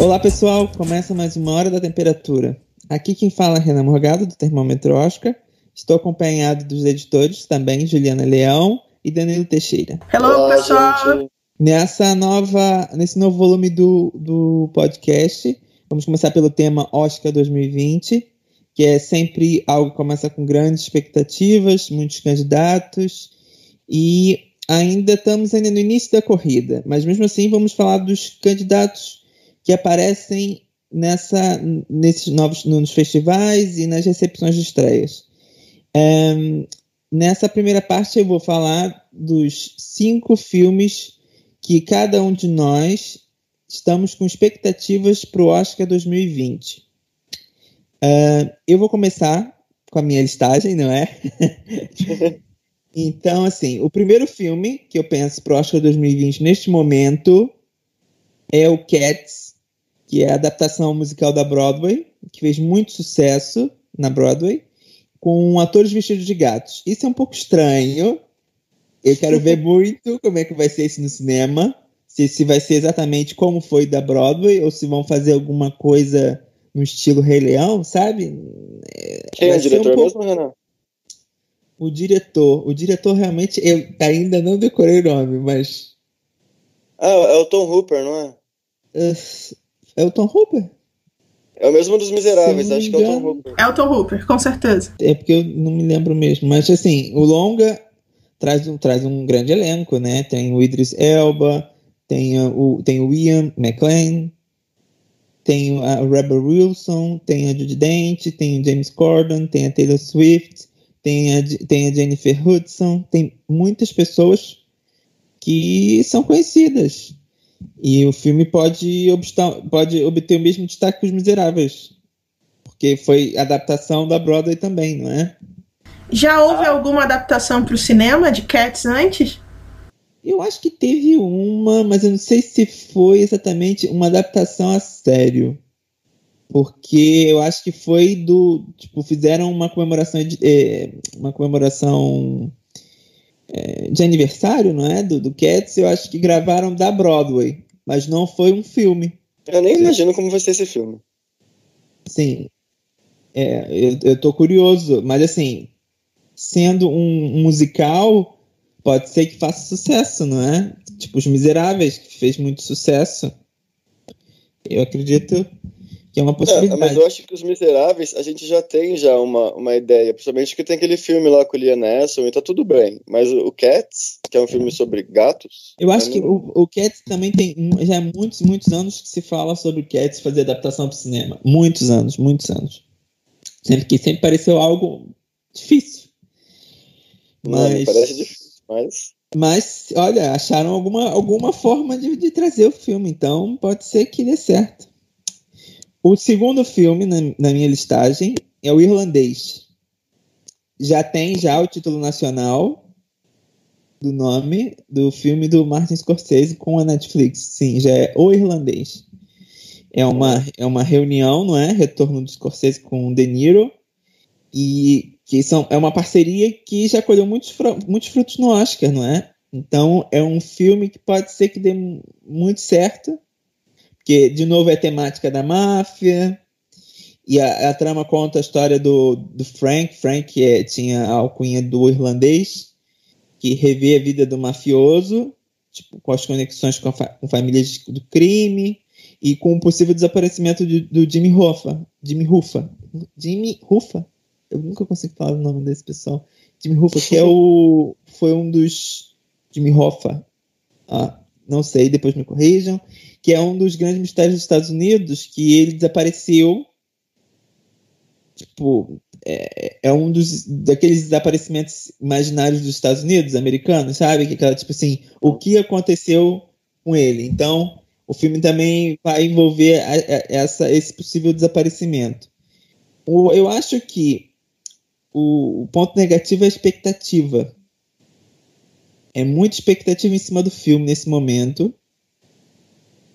Olá pessoal, começa mais uma hora da temperatura. Aqui quem fala é Renan Morgado, do Termômetro Oscar. Estou acompanhado dos editores também, Juliana Leão e Danilo Teixeira. Hello, Olá, pessoal! gente. Nessa nova, nesse novo volume do, do podcast, vamos começar pelo tema Oscar 2020, que é sempre algo que começa com grandes expectativas, muitos candidatos, e ainda estamos ainda no início da corrida, mas mesmo assim vamos falar dos candidatos que aparecem nessa, nesses novos nos festivais e nas recepções de estreias. Ehm, nessa primeira parte eu vou falar dos cinco filmes que cada um de nós estamos com expectativas para o Oscar 2020. Ah, eu vou começar com a minha listagem, não é? então, assim, o primeiro filme que eu penso para o Oscar 2020 neste momento é o Cats, que é a adaptação musical da Broadway, que fez muito sucesso na Broadway, com atores vestidos de gatos. Isso é um pouco estranho. Eu quero ver muito como é que vai ser isso no cinema. Se, se vai ser exatamente como foi da Broadway, ou se vão fazer alguma coisa no estilo Rei Leão, sabe? Quem é Vai o ser um diretor pouco- mesmo, Renan? O diretor. O diretor realmente, eu ainda não decorei o nome, mas. Ah, é o Tom Hooper, não é? uh, é o Tom Hooper? É o mesmo dos Miseráveis, acho que é o Tom. Hooper. Elton Hooper, com certeza. É porque eu não me lembro mesmo. Mas assim, o Longa traz um, traz um grande elenco, né? Tem o Idris Elba, tem o, tem o Ian McLean, tem a Rebel Wilson, tem a Judy Dent, tem o James Corden, tem a Taylor Swift, tem a, tem a Jennifer Hudson, tem muitas pessoas que são conhecidas. E o filme pode, obsta- pode obter o mesmo destaque que Os Miseráveis. Porque foi adaptação da Broadway também, não é? Já houve alguma adaptação para o cinema de Cats antes? Eu acho que teve uma, mas eu não sei se foi exatamente uma adaptação a sério. Porque eu acho que foi do. Tipo, fizeram uma comemoração de, eh, uma comemoração eh, de aniversário, não é? Do, do Cats, eu acho que gravaram da Broadway, mas não foi um filme. Eu nem imagino como vai ser esse filme. Sim. É, eu, eu tô curioso, mas assim, sendo um, um musical, pode ser que faça sucesso, não é? Tipo Os Miseráveis, que fez muito sucesso. Eu acredito que é uma É, possibilidade. mas eu acho que os Miseráveis, a gente já tem já uma, uma ideia, principalmente que tem aquele filme lá com o Liam Neeson e tá tudo bem. Mas o Cats, que é um filme sobre gatos, Eu acho eu que não- o, o Cats também tem já há muitos, muitos anos que se fala sobre o Cats fazer adaptação para o cinema. Muitos anos, muitos anos. Sempre que sempre pareceu algo difícil. não, me parece difícil, mas Mas, olha, acharam alguma, alguma forma de, de trazer o filme, então pode ser que dê certo. O segundo filme na, na minha listagem é o Irlandês. Já tem já o título nacional do nome do filme do Martin Scorsese com a Netflix. Sim, já é O Irlandês. É uma, é uma reunião, não é? Retorno do Scorsese com o De Niro. E que são, é uma parceria que já colheu muitos, muitos frutos no Oscar, não é? Então é um filme que pode ser que dê mu- muito certo, porque de novo é temática da máfia e a, a trama conta a história do, do Frank, Frank é- tinha a alcunha do irlandês, que revê a vida do mafioso, tipo, com as conexões com, fa- com famílias do crime e com o possível desaparecimento de- do Jimmy Hoffa, Jimmy Huffa, Jimmy Huffa, eu nunca consigo falar o nome desse pessoal. Jimmy Hoffa, que é o. Foi um dos. Jimmy Hoffa. Ah, não sei, depois me corrijam. Que é um dos grandes mistérios dos Estados Unidos, que ele desapareceu. Tipo, é, é um dos daqueles desaparecimentos imaginários dos Estados Unidos, americanos, sabe? Que aquela, tipo assim, o que aconteceu com ele. Então, o filme também vai envolver a- a- essa, esse possível desaparecimento. O- eu acho que o, o ponto negativo é a expectativa. É muita expectativa em cima do filme nesse momento.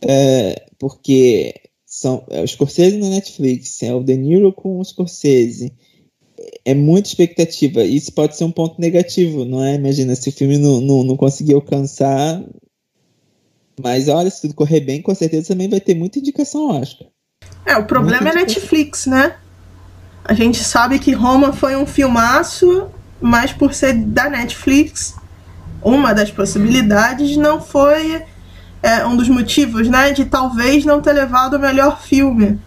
É, porque são é o Scorsese na Netflix, é o De Niro com o Scorsese. É muita expectativa. Isso pode ser um ponto negativo, não é? Imagina, se o filme não, não, não conseguir alcançar, Mas olha, se tudo correr bem, com certeza também vai ter muita indicação Oscar. É, o problema Muita é Netflix, né? A gente sabe que Roma foi um filmaço, mas por ser da Netflix, uma das possibilidades não foi é, um dos motivos, né, de talvez não ter levado o melhor filme.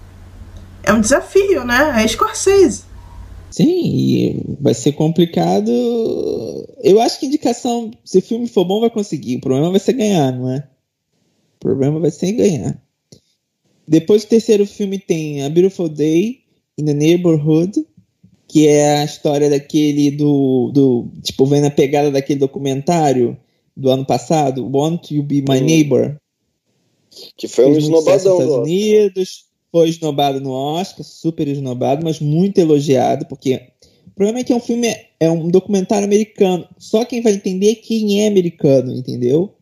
É um desafio, né? É Scorsese. Sim, e vai ser complicado. Eu acho que indicação, se o filme for bom, vai conseguir. O problema vai ser ganhar, não é? O problema vai ser ganhar. Depois do terceiro filme tem A Beautiful Day in the Neighborhood, que é a história daquele do, do tipo, vendo a pegada daquele documentário do ano passado, Want You Be My. Neighbor. Que foi um esnobadão nos do Estados. Unidos, foi esnobado no Oscar, super esnobado, mas muito elogiado, porque o problema é que é um filme, é um documentário americano. Só quem vai entender é quem é americano, entendeu?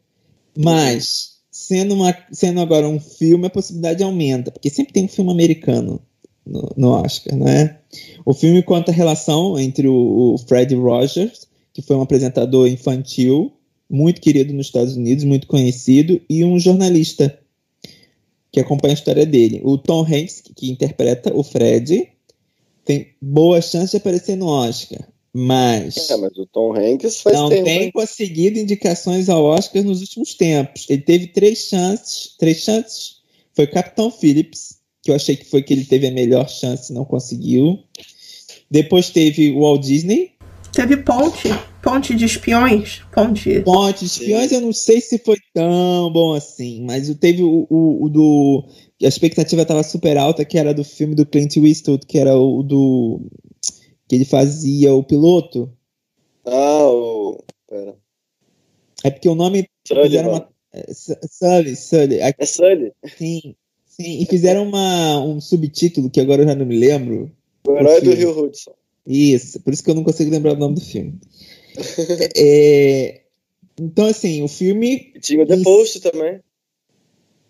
Mas, sendo, uma, sendo agora um filme, a possibilidade aumenta, porque sempre tem um filme americano no, no Oscar, né? O filme conta a relação entre o, o Fred Rogers, que foi um apresentador infantil, muito querido nos Estados Unidos, muito conhecido, e um jornalista que acompanha a história dele. O Tom Hanks, que, que interpreta o Fred, tem boa chance de aparecer no Oscar, mas É, mas o Tom Hanks faz não tempo, tem hein? conseguido indicações ao Oscar nos últimos tempos. Ele teve três chances, três chances. Foi Capitão Phillips, que eu achei que foi que ele teve a melhor chance, não conseguiu. Depois teve o Walt Disney, Teve Ponte, Ponte de Espiões, Ponte. Ponte de Espiões, eu não sei se foi tão bom assim, mas teve o, o, o do. A expectativa estava super alta, que era do filme do Clint Eastwood, que era o do. que ele fazia o piloto. Ah, o. Pera. É porque o nome Sullivan. fizeram uma. é, Su- Sully, Sully, É Sully, sim, sim, e fizeram uma, um subtítulo que agora eu já não me lembro. o herói do. Rio Hudson. Isso, por isso que eu não consigo lembrar o nome do filme. É, então, assim, o filme tinha o The. Post também.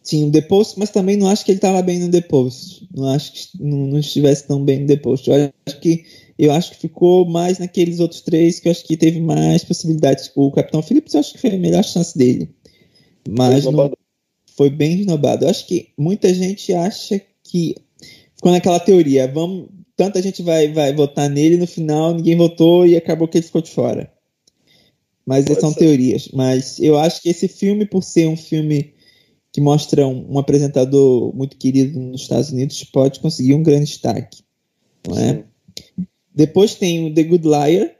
Tinha o The Post, mas também não acho que ele estava bem no The Post. Não acho que não, não estivesse tão bem no The Post. Eu acho que eu acho que ficou mais naqueles outros três que eu acho que teve mais possibilidades. O Capitão Phillips eu acho que foi a melhor chance dele. Mas não. Foi bem esnobado. Eu acho que muita gente acha que ficou naquela teoria, vamos, tanta gente vai, vai votar nele no final ninguém votou e acabou que ele ficou de fora. Mas Pode são ser. teorias. Mas eu acho que esse filme, por ser um filme que mostra um, um apresentador muito querido nos Estados Unidos, pode conseguir um grande destaque. Não é? Depois tem o The Good Liar,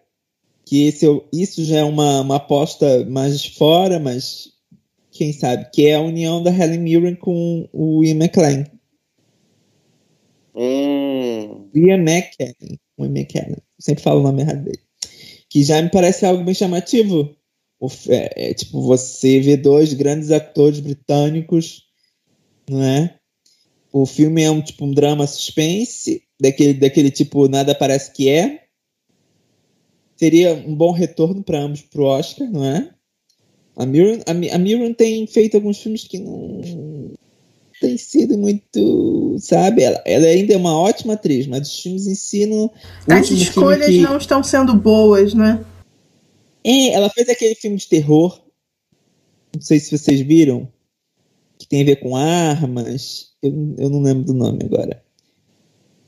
que esse, isso já é uma, uma aposta mais de fora, mas quem sabe, que é a união da Helen Mirren com o Ian McKellen. Hum. Ian McKellen. O Ian McKellen. Sempre falo o nome errado dele. Que já me parece algo bem chamativo. O é, é, tipo, você vê dois grandes atores britânicos, não é? O filme é um tipo um drama suspense, daquele, daquele tipo nada parece que é. Seria um bom retorno para ambos pro Oscar, não é? A Mirren, a, a Mirren tem feito alguns filmes que não tem sido muito, sabe? Ela, ela ainda é uma ótima atriz, mas os filmes em si não. o As escolhas que- não estão sendo boas, né? é, ela fez aquele filme de terror. Não sei se vocês viram. Que tem a ver com armas. Eu, eu não lembro do nome agora.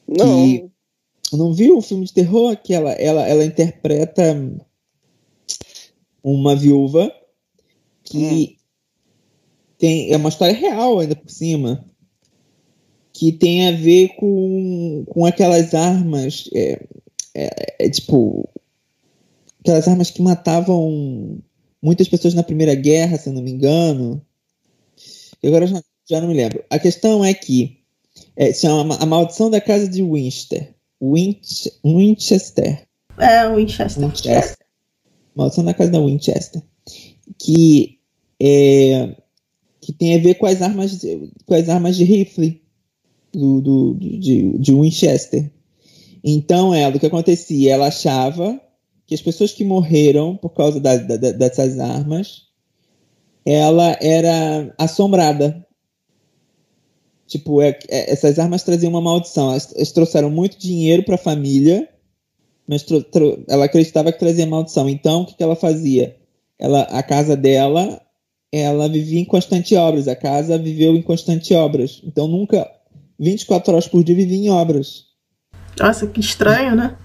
Não. E- Não viu o filme de terror? Que ela, ela, ela interpreta uma viúva que tem. É uma história real ainda por cima. Que tem a ver com, com aquelas armas. É, é- é tipo. Aquelas armas que matavam muitas pessoas na Primeira Guerra, se eu não me engano. E agora eu já, já não me lembro. A questão é que é, chama A Maldição da Casa de Winchester. Winch, Winchester. É, Winchester. Winchester. Maldição da Casa da Winchester. Que, é, que tem a ver com as armas, de- com as armas de rifle do, do, de, de Winchester. Então, ela, o que acontecia? Ela achava que as pessoas que morreram por causa da- da- dessas armas, ela era assombrada. Tipo, é- é- essas armas traziam uma maldição. Elas, elas trouxeram muito dinheiro para a família, mas tro- tro- ela acreditava que trazia maldição. Então, o que, que ela fazia? Ela, a casa dela ela vivia em constante obras. A casa viveu em constante obras. Então nunca 24 horas por dia vivia em obras. Nossa, que estranho, né?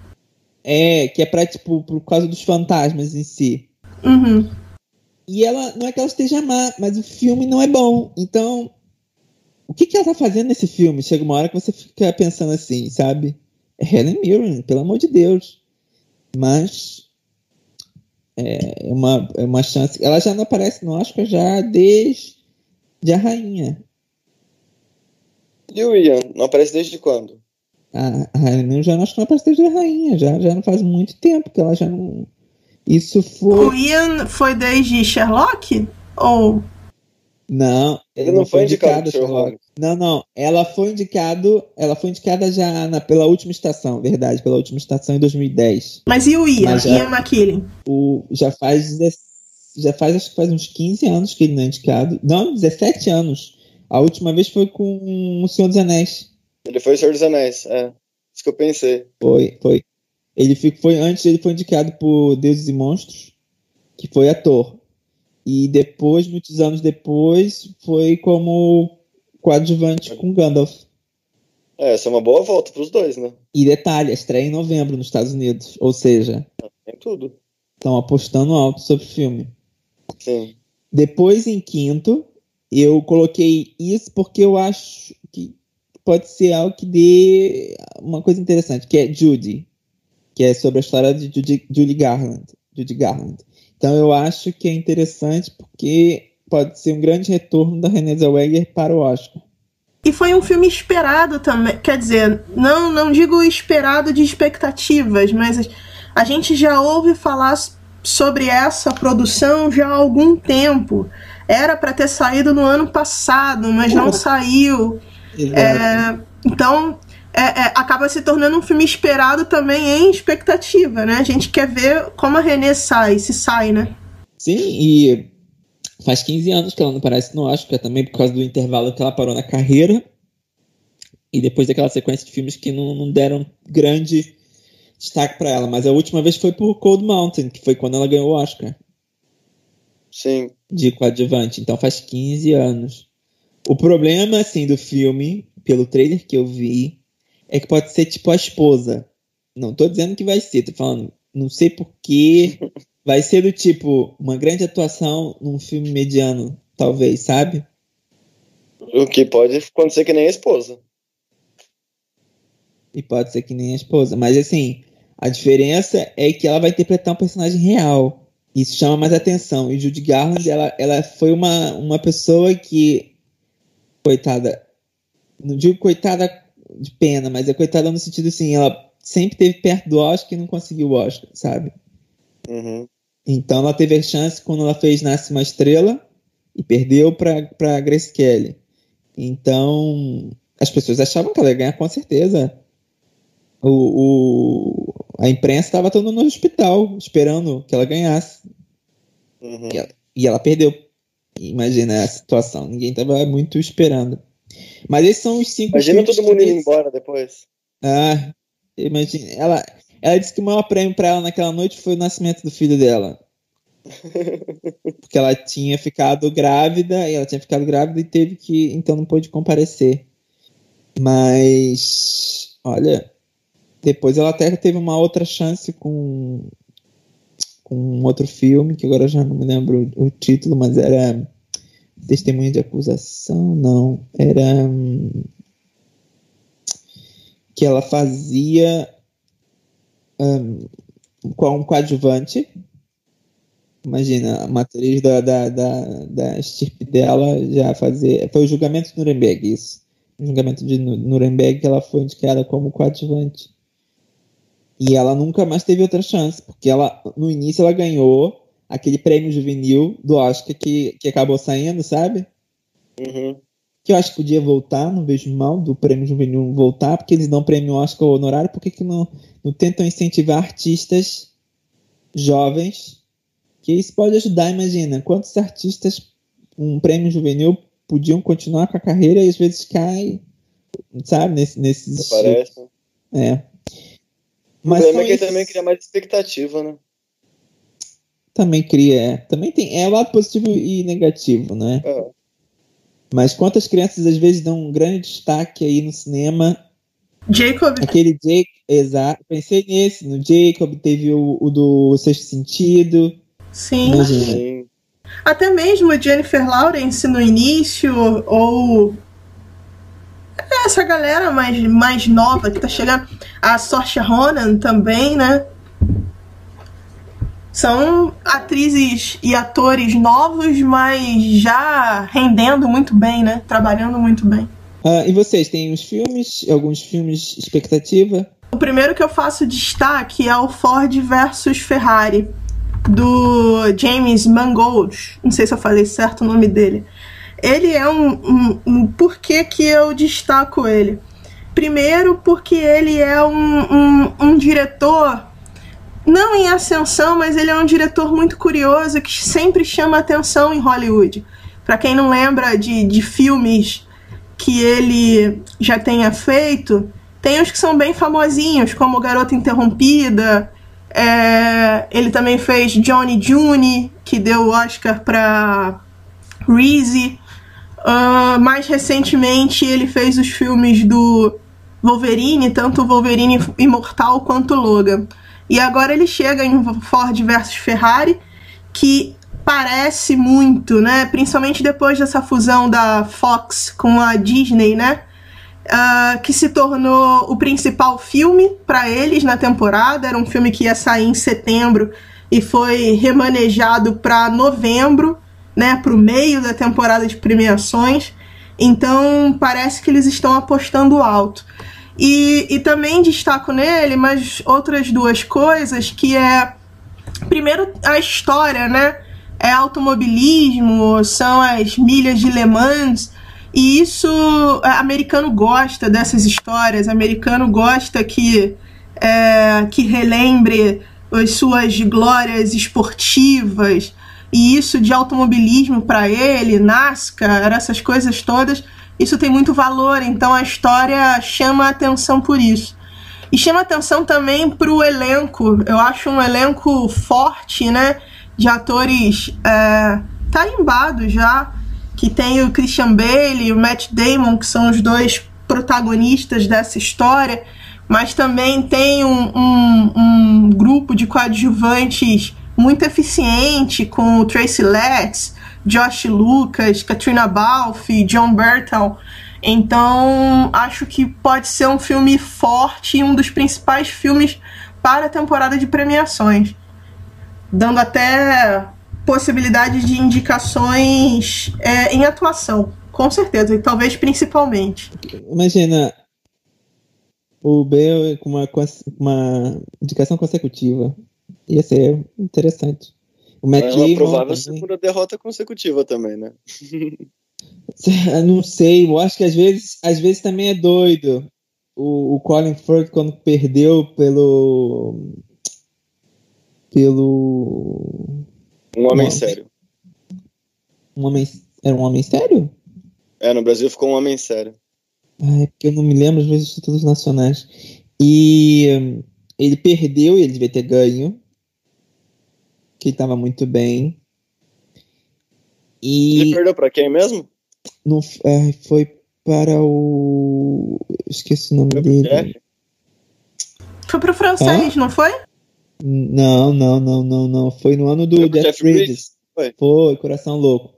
É, que é pra, tipo, por causa dos fantasmas em si. Uhum. E ela, não é que ela esteja má, mas o filme não é bom. Então, o que, que ela tá fazendo nesse filme? Chega uma hora que você fica pensando assim, sabe? É Helen Mirren, pelo amor de Deus. Mas é uma, é uma chance. Ela já não aparece no Oscar já desde a rainha. E o Ian? Não aparece desde quando? A, a rainha já não acho que não aparece desde a rainha. Já, já não faz muito tempo que ela já não. Isso foi. O Ian foi desde Sherlock? Ou. Não, Ele não foi indicado a Sherlock. Sherlock. Não, não. Ela foi indicado. Ela foi indicada já na- pela última estação, verdade, pela última estação em 2010. Mas e o Ian? Mas já- Ian McKellen? O, já faz 10 já faz acho que faz uns 15 anos que ele não é indicado. Não, 17 anos. A última vez foi com o Senhor dos Anéis. Ele foi o Senhor dos Anéis, é. Isso que eu pensei. Foi, foi. Ele fi- foi antes ele foi indicado por Deuses e Monstros, que foi ator. E depois, muitos anos depois, foi como coadjuvante com Gandalf. É, essa é uma boa volta pros dois, né? E detalhe, estreia em novembro nos Estados Unidos. Ou seja, Tem tudo. estão apostando alto sobre o filme. Sim. Depois, em quinto, eu coloquei isso porque eu acho que pode ser algo que dê uma coisa interessante, que é Judy, que é sobre a história de Judy, Judy Garland. Judy Garland. Então eu acho que é interessante porque pode ser um grande retorno da Renée Zellweger para o Oscar. E foi um filme esperado também. Quer dizer, não, não digo esperado de expectativas, mas a, gente já ouve falar sobre essa produção já há algum tempo. Era para ter saído no ano passado, mas não saiu. É, então, é, é, acaba se tornando um filme esperado também em expectativa, né? A gente quer ver como a Renée sai, se sai, né? Sim, e faz 15 anos que ela não aparece no Oscar também, por causa do intervalo que ela parou na carreira. E depois daquela sequência de filmes que não, não deram grande destaque para ela. Mas a última vez foi por Cold Mountain, que foi quando ela ganhou o Oscar Sim. de coadjuvante. Então faz 15 anos. O problema, assim, do filme, pelo trailer que eu vi, é que pode ser tipo a esposa. Não tô dizendo que vai ser, tô falando, não sei porquê. Vai ser do tipo, uma grande atuação num filme mediano, talvez, sabe? O que pode acontecer que nem a esposa. E pode ser que nem a esposa. Mas assim, a diferença é que ela vai interpretar um personagem real. Isso chama mais atenção. E Judy Garland, ela, ela foi uma, uma pessoa que. Coitada. Não digo coitada de pena, mas é coitada no sentido assim, ela sempre esteve perto do Oscar e não conseguiu o Oscar, sabe? Uhum. Então ela teve a chance quando ela fez Nasce uma Estrela e perdeu para Grace Kelly. Então as pessoas achavam que ela ia ganhar com certeza. O, o- a imprensa estava toda no hospital esperando que ela ganhasse Uhum. e ela, e ela perdeu. Imagina a situação, ninguém estava muito esperando. Mas esses são os cinco. Imagina todo mundo que- indo embora depois. ah, imagina. Ela, ela disse que o maior prêmio para ela naquela noite foi o nascimento do filho dela. Porque ela tinha ficado grávida, e ela tinha ficado grávida e teve que. Então não pôde comparecer. Mas. Olha. Depois ela até teve uma outra chance com. Com um outro filme, que agora já não me lembro o título, mas era. Testemunha de acusação? Não. Era. hum, que ela fazia um, com um coadjuvante. Imagina, a matriz da, da, da, da estirpe dela já fazer. Foi o julgamento de Nuremberg, isso. O julgamento de Nu- Nuremberg que ela foi indicada como coadjuvante. E ela nunca mais teve outra chance, porque ela, no início ela ganhou aquele prêmio juvenil do Oscar que, que acabou saindo, sabe? Uhum. que eu acho que podia voltar, não vejo mal do prêmio juvenil voltar, porque eles dão prêmio Oscar honorário, por que, que não, não tentam incentivar artistas jovens? Que isso pode ajudar, imagina, quantos artistas um prêmio juvenil podiam continuar com a carreira e às vezes cai, sabe, nesse, nesses Parece. É. O Mas problema são é que ele também cria mais expectativa, né? Também cria, é. Também tem. É o lado positivo e negativo, né? É. Mas quantas crianças às vezes dão um grande destaque aí no cinema? Jacob. Aquele Jake, exato. Pensei nesse, no Jacob, teve o, o do Sexto Sentido. Sim. Imagina. Sim. Até mesmo Jennifer Lawrence no início, ou essa galera mais, mais nova que tá chegando. A Saoirse Ronan também, né? São atrizes e atores novos, mas já rendendo muito bem, né? Trabalhando muito bem. Ah, e vocês, têm os filmes, alguns filmes expectativa? O primeiro que eu faço destaque é o Ford versus Ferrari, do James Mangold. Não sei se eu falei certo o nome dele. Ele é um, um, um por que, que eu destaco ele? Primeiro, porque ele é um, um, um diretor, não em ascensão, mas ele é um diretor muito curioso que sempre chama atenção em Hollywood. Para quem não lembra de, de filmes que ele já tenha feito, tem os que são bem famosinhos, como Garota Interrompida. É, ele também fez Johnny June, que deu o Oscar para Reese. Uh, mais recentemente, ele fez os filmes do Wolverine, tanto Wolverine Imortal quanto Logan. E agora ele chega em Ford versus Ferrari, que parece muito, né? Principalmente depois dessa fusão da Fox com a Disney, né? Uh, que se tornou o principal filme para eles na temporada. Era um filme que ia sair em setembro e foi remanejado para novembro, né? Para o meio da temporada de premiações. Então parece que eles estão apostando alto. E, e também destaco nele mais outras duas coisas que é primeiro a história, né? é automobilismo, são as milhas de Le Mans. E isso, é, americano gosta dessas histórias, americano gosta que, é, que relembre as suas glórias esportivas. E isso de automobilismo para ele, NASCAR, essas coisas todas, isso tem muito valor. Então a história chama atenção por isso. E chama atenção também para o elenco. Eu acho um elenco forte, né? de atores é, tarimbados já, que tem o Christian Bale e o Matt Damon, que são os dois protagonistas dessa história, mas também tem um, um, um grupo de coadjuvantes muito eficiente, com o Tracy Letts, Josh Lucas, Katrina Balfe, John Burton. Então, acho que pode ser um filme forte e um dos principais filmes para a temporada de premiações dando até possibilidade de indicações é, em atuação, com certeza, e talvez principalmente. Imagina o Bale com uma, uma indicação consecutiva. Ia ser interessante. O Matt é uma provável segunda derrota consecutiva também, né? não sei, eu acho que às vezes, às vezes também é doido. O, o Colin Firth, quando perdeu pelo pelo. Um homem sério. Um homem. Era um homem sério? É, no Brasil ficou um homem sério. Ah, é porque eu não me lembro às vezes dos títulos nacionais. E um, ele perdeu, ele devia ter ganho. Que ele estava muito bem. E. Ele perdeu para quem mesmo? No, é, foi para o. Esqueci o nome foi dele. Foi pro francês, não foi? Não, não, não, não, não. Foi no ano do Foi Jeff, Jeff Bridges. Foi. Foi, Coração Louco.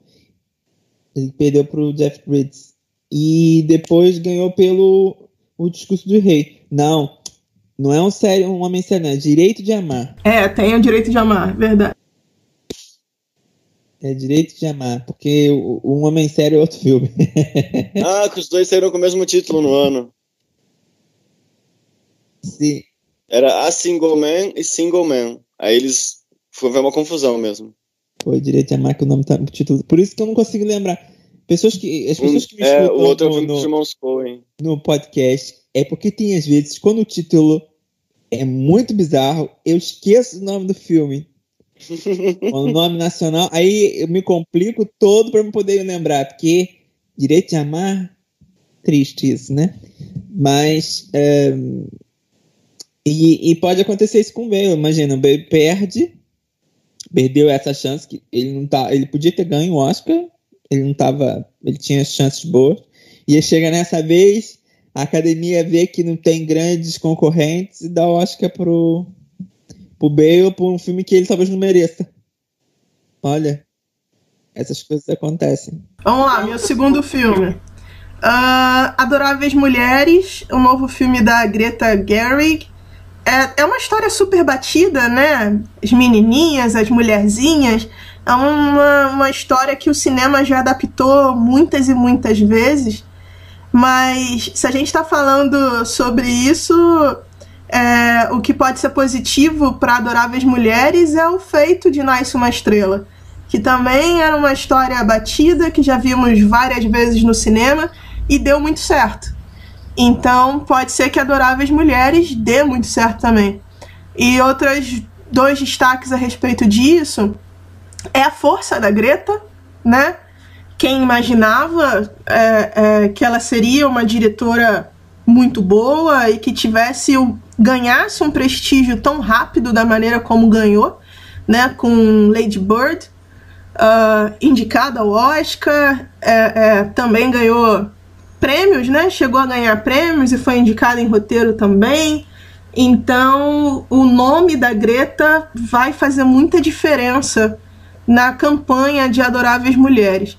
Ele perdeu pro Jeff Bridges. E depois ganhou pelo O Discurso do Rei. Não, não é um sério, um homem sério, é Direito de Amar. É, tem o Direito de Amar, verdade. É Direito de Amar, porque Um Homem Sério é outro filme. ah, que os dois saíram com o mesmo título no ano. Sim. Era A Single Man e Single Man. Aí eles. Foi uma confusão mesmo. Foi direito a marca o nome tá, o título. Por isso que eu não consigo lembrar. Pessoas que, as pessoas que me é, o outro no, no, no podcast é porque tem às vezes, quando o título é muito bizarro, eu esqueço o nome do filme. o nome nacional, aí eu me complico todo para me poder lembrar, porque direito de amar, triste isso, né? Mas é, e, e, pode acontecer isso com o Bale. Imagina, o Bale perde, perdeu essa chance que ele não tá, ele podia ter ganho o Oscar, ele não tava, ele tinha chances boas. E chega nessa vez, a academia vê que não tem grandes concorrentes e dá o Oscar pro pro Bale por um filme que ele talvez não mereça. Olha, essas coisas acontecem. Vamos lá, meu segundo filme. Uh, Adoráveis Mulheres, o novo filme da Greta Gerwig. É, é uma história super batida, né? As menininhas, as mulherzinhas. É uma, uma história que o cinema já adaptou muitas e muitas vezes. Mas se a gente está falando sobre isso, é, o que pode ser positivo para Adoráveis Mulheres é o feito de Nasce uma Estrela, que também era uma história batida que já vimos várias vezes no cinema e deu muito certo. Então pode ser que Adoráveis Mulheres dê muito certo também. E outros dois destaques a respeito disso é a força da Greta, né? Quem imaginava é, é, que ela seria uma diretora muito boa e que tivesse ganhasse um prestígio tão rápido da maneira como ganhou, né? Com Lady Bird, uh, indicada ao Oscar, é, é, também ganhou prêmios, né? Chegou a ganhar prêmios e foi indicada em roteiro também. Então, o nome da Greta vai fazer muita diferença na campanha de Adoráveis Mulheres.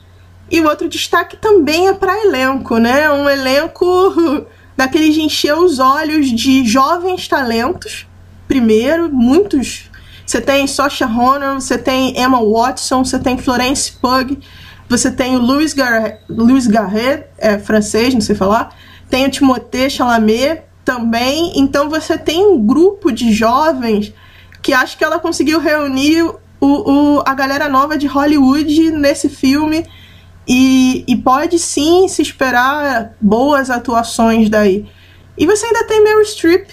E o outro destaque também é para elenco, né? Um elenco daqueles de encher os olhos de jovens talentos. Primeiro, muitos. Você tem Saoirse Ronan, você tem Emma Watson, você tem Florence Pugh, você tem o Louis, Gar Louis Garret, é francês, não sei falar. Tem o Timothée Chalamet também. Então você tem um grupo de jovens que acho que ela conseguiu reunir o, o, a galera nova de Hollywood nesse filme e, e pode sim se esperar boas atuações daí. E você ainda tem Meryl Streep,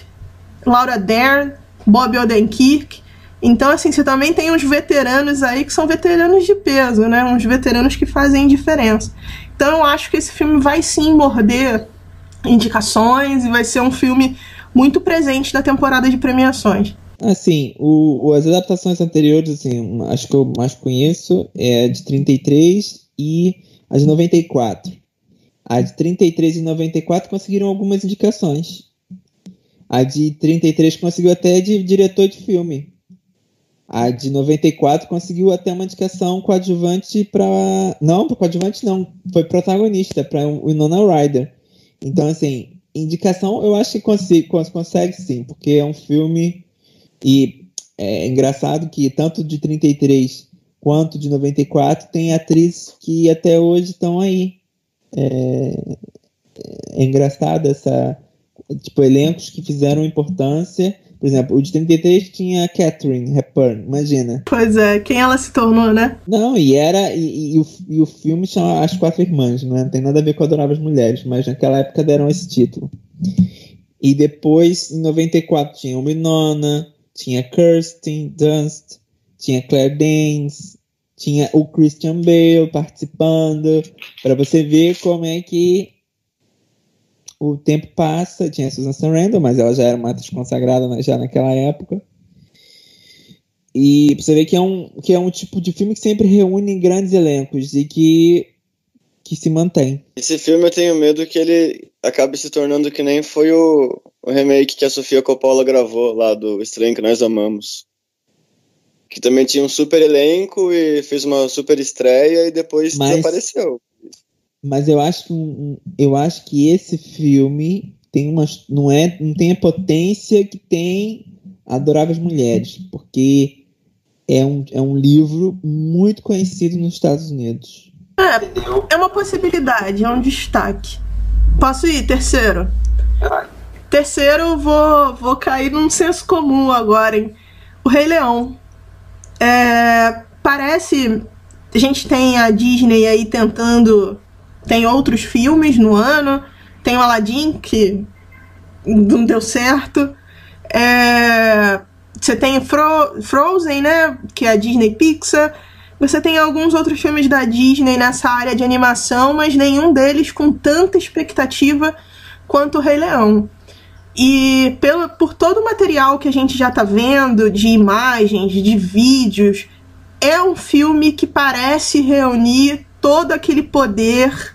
Laura Dern, Bob Odenkirk. Então, assim, você também tem uns veteranos aí que são veteranos de peso, né? Uns veteranos que fazem diferença. Então, eu acho que esse filme vai sim morder indicações e vai ser um filme muito presente na temporada de premiações. Assim, o, as adaptações anteriores, assim, acho que eu mais conheço é de 33 e a de 94. A de 33 e 94 conseguiram algumas indicações. A de 33 conseguiu até de diretor de filme. A de 94 conseguiu até uma indicação coadjuvante para. Não, coadjuvante não. Foi protagonista para o Winona Ryder. Então, assim, indicação eu acho que consegue, consegue sim, porque é um filme. E é engraçado que tanto de 33 quanto de 94, tem atrizes que até hoje estão aí. É, é engraçado essa. Tipo, elencos que fizeram importância. Por exemplo, o de 33 tinha Catherine Hepburn, imagina. Pois é, quem ela se tornou, né? Não, e era. E, e, o, e o filme chama As Quatro Irmãs, não, é? não tem nada a ver com Adoráveis Mulheres, mas naquela época deram esse título. E depois, em 94, tinha o Minona, tinha Kirsten Dunst, tinha Claire Danes, tinha o Christian Bale participando, para você ver como é que o tempo passa. Tinha Susan Sarandon, mas ela já era uma atriz consagrada já naquela época. E você vê que é, um, que é um tipo de filme que sempre reúne grandes elencos e que, que se mantém. Esse filme eu tenho medo que ele acabe se tornando que nem foi o, o remake que a Sofia Coppola gravou lá do Estranho que Nós Amamos que também tinha um super elenco e fez uma super estreia e depois mas, desapareceu. Mas eu acho que eu acho que esse filme tem uma não é não tem a potência que tem Adoráveis Mulheres, porque é um, é um livro muito conhecido nos Estados Unidos. É, é uma possibilidade, é um destaque. Posso ir, terceiro? Terceiro, vou, vou cair num senso comum agora, hein? O Rei Leão. É, parece. A gente tem a Disney aí tentando. Tem outros filmes no ano. Tem o Aladdin, que não deu certo. É, você tem Fro Frozen, né? Que é a Disney Pixar. Você tem alguns outros filmes da Disney nessa área de animação, mas nenhum deles com tanta expectativa quanto o Rei Leão. E pelo, por todo o material que a gente já está vendo, de imagens, de vídeos, é um filme que parece reunir todo aquele poder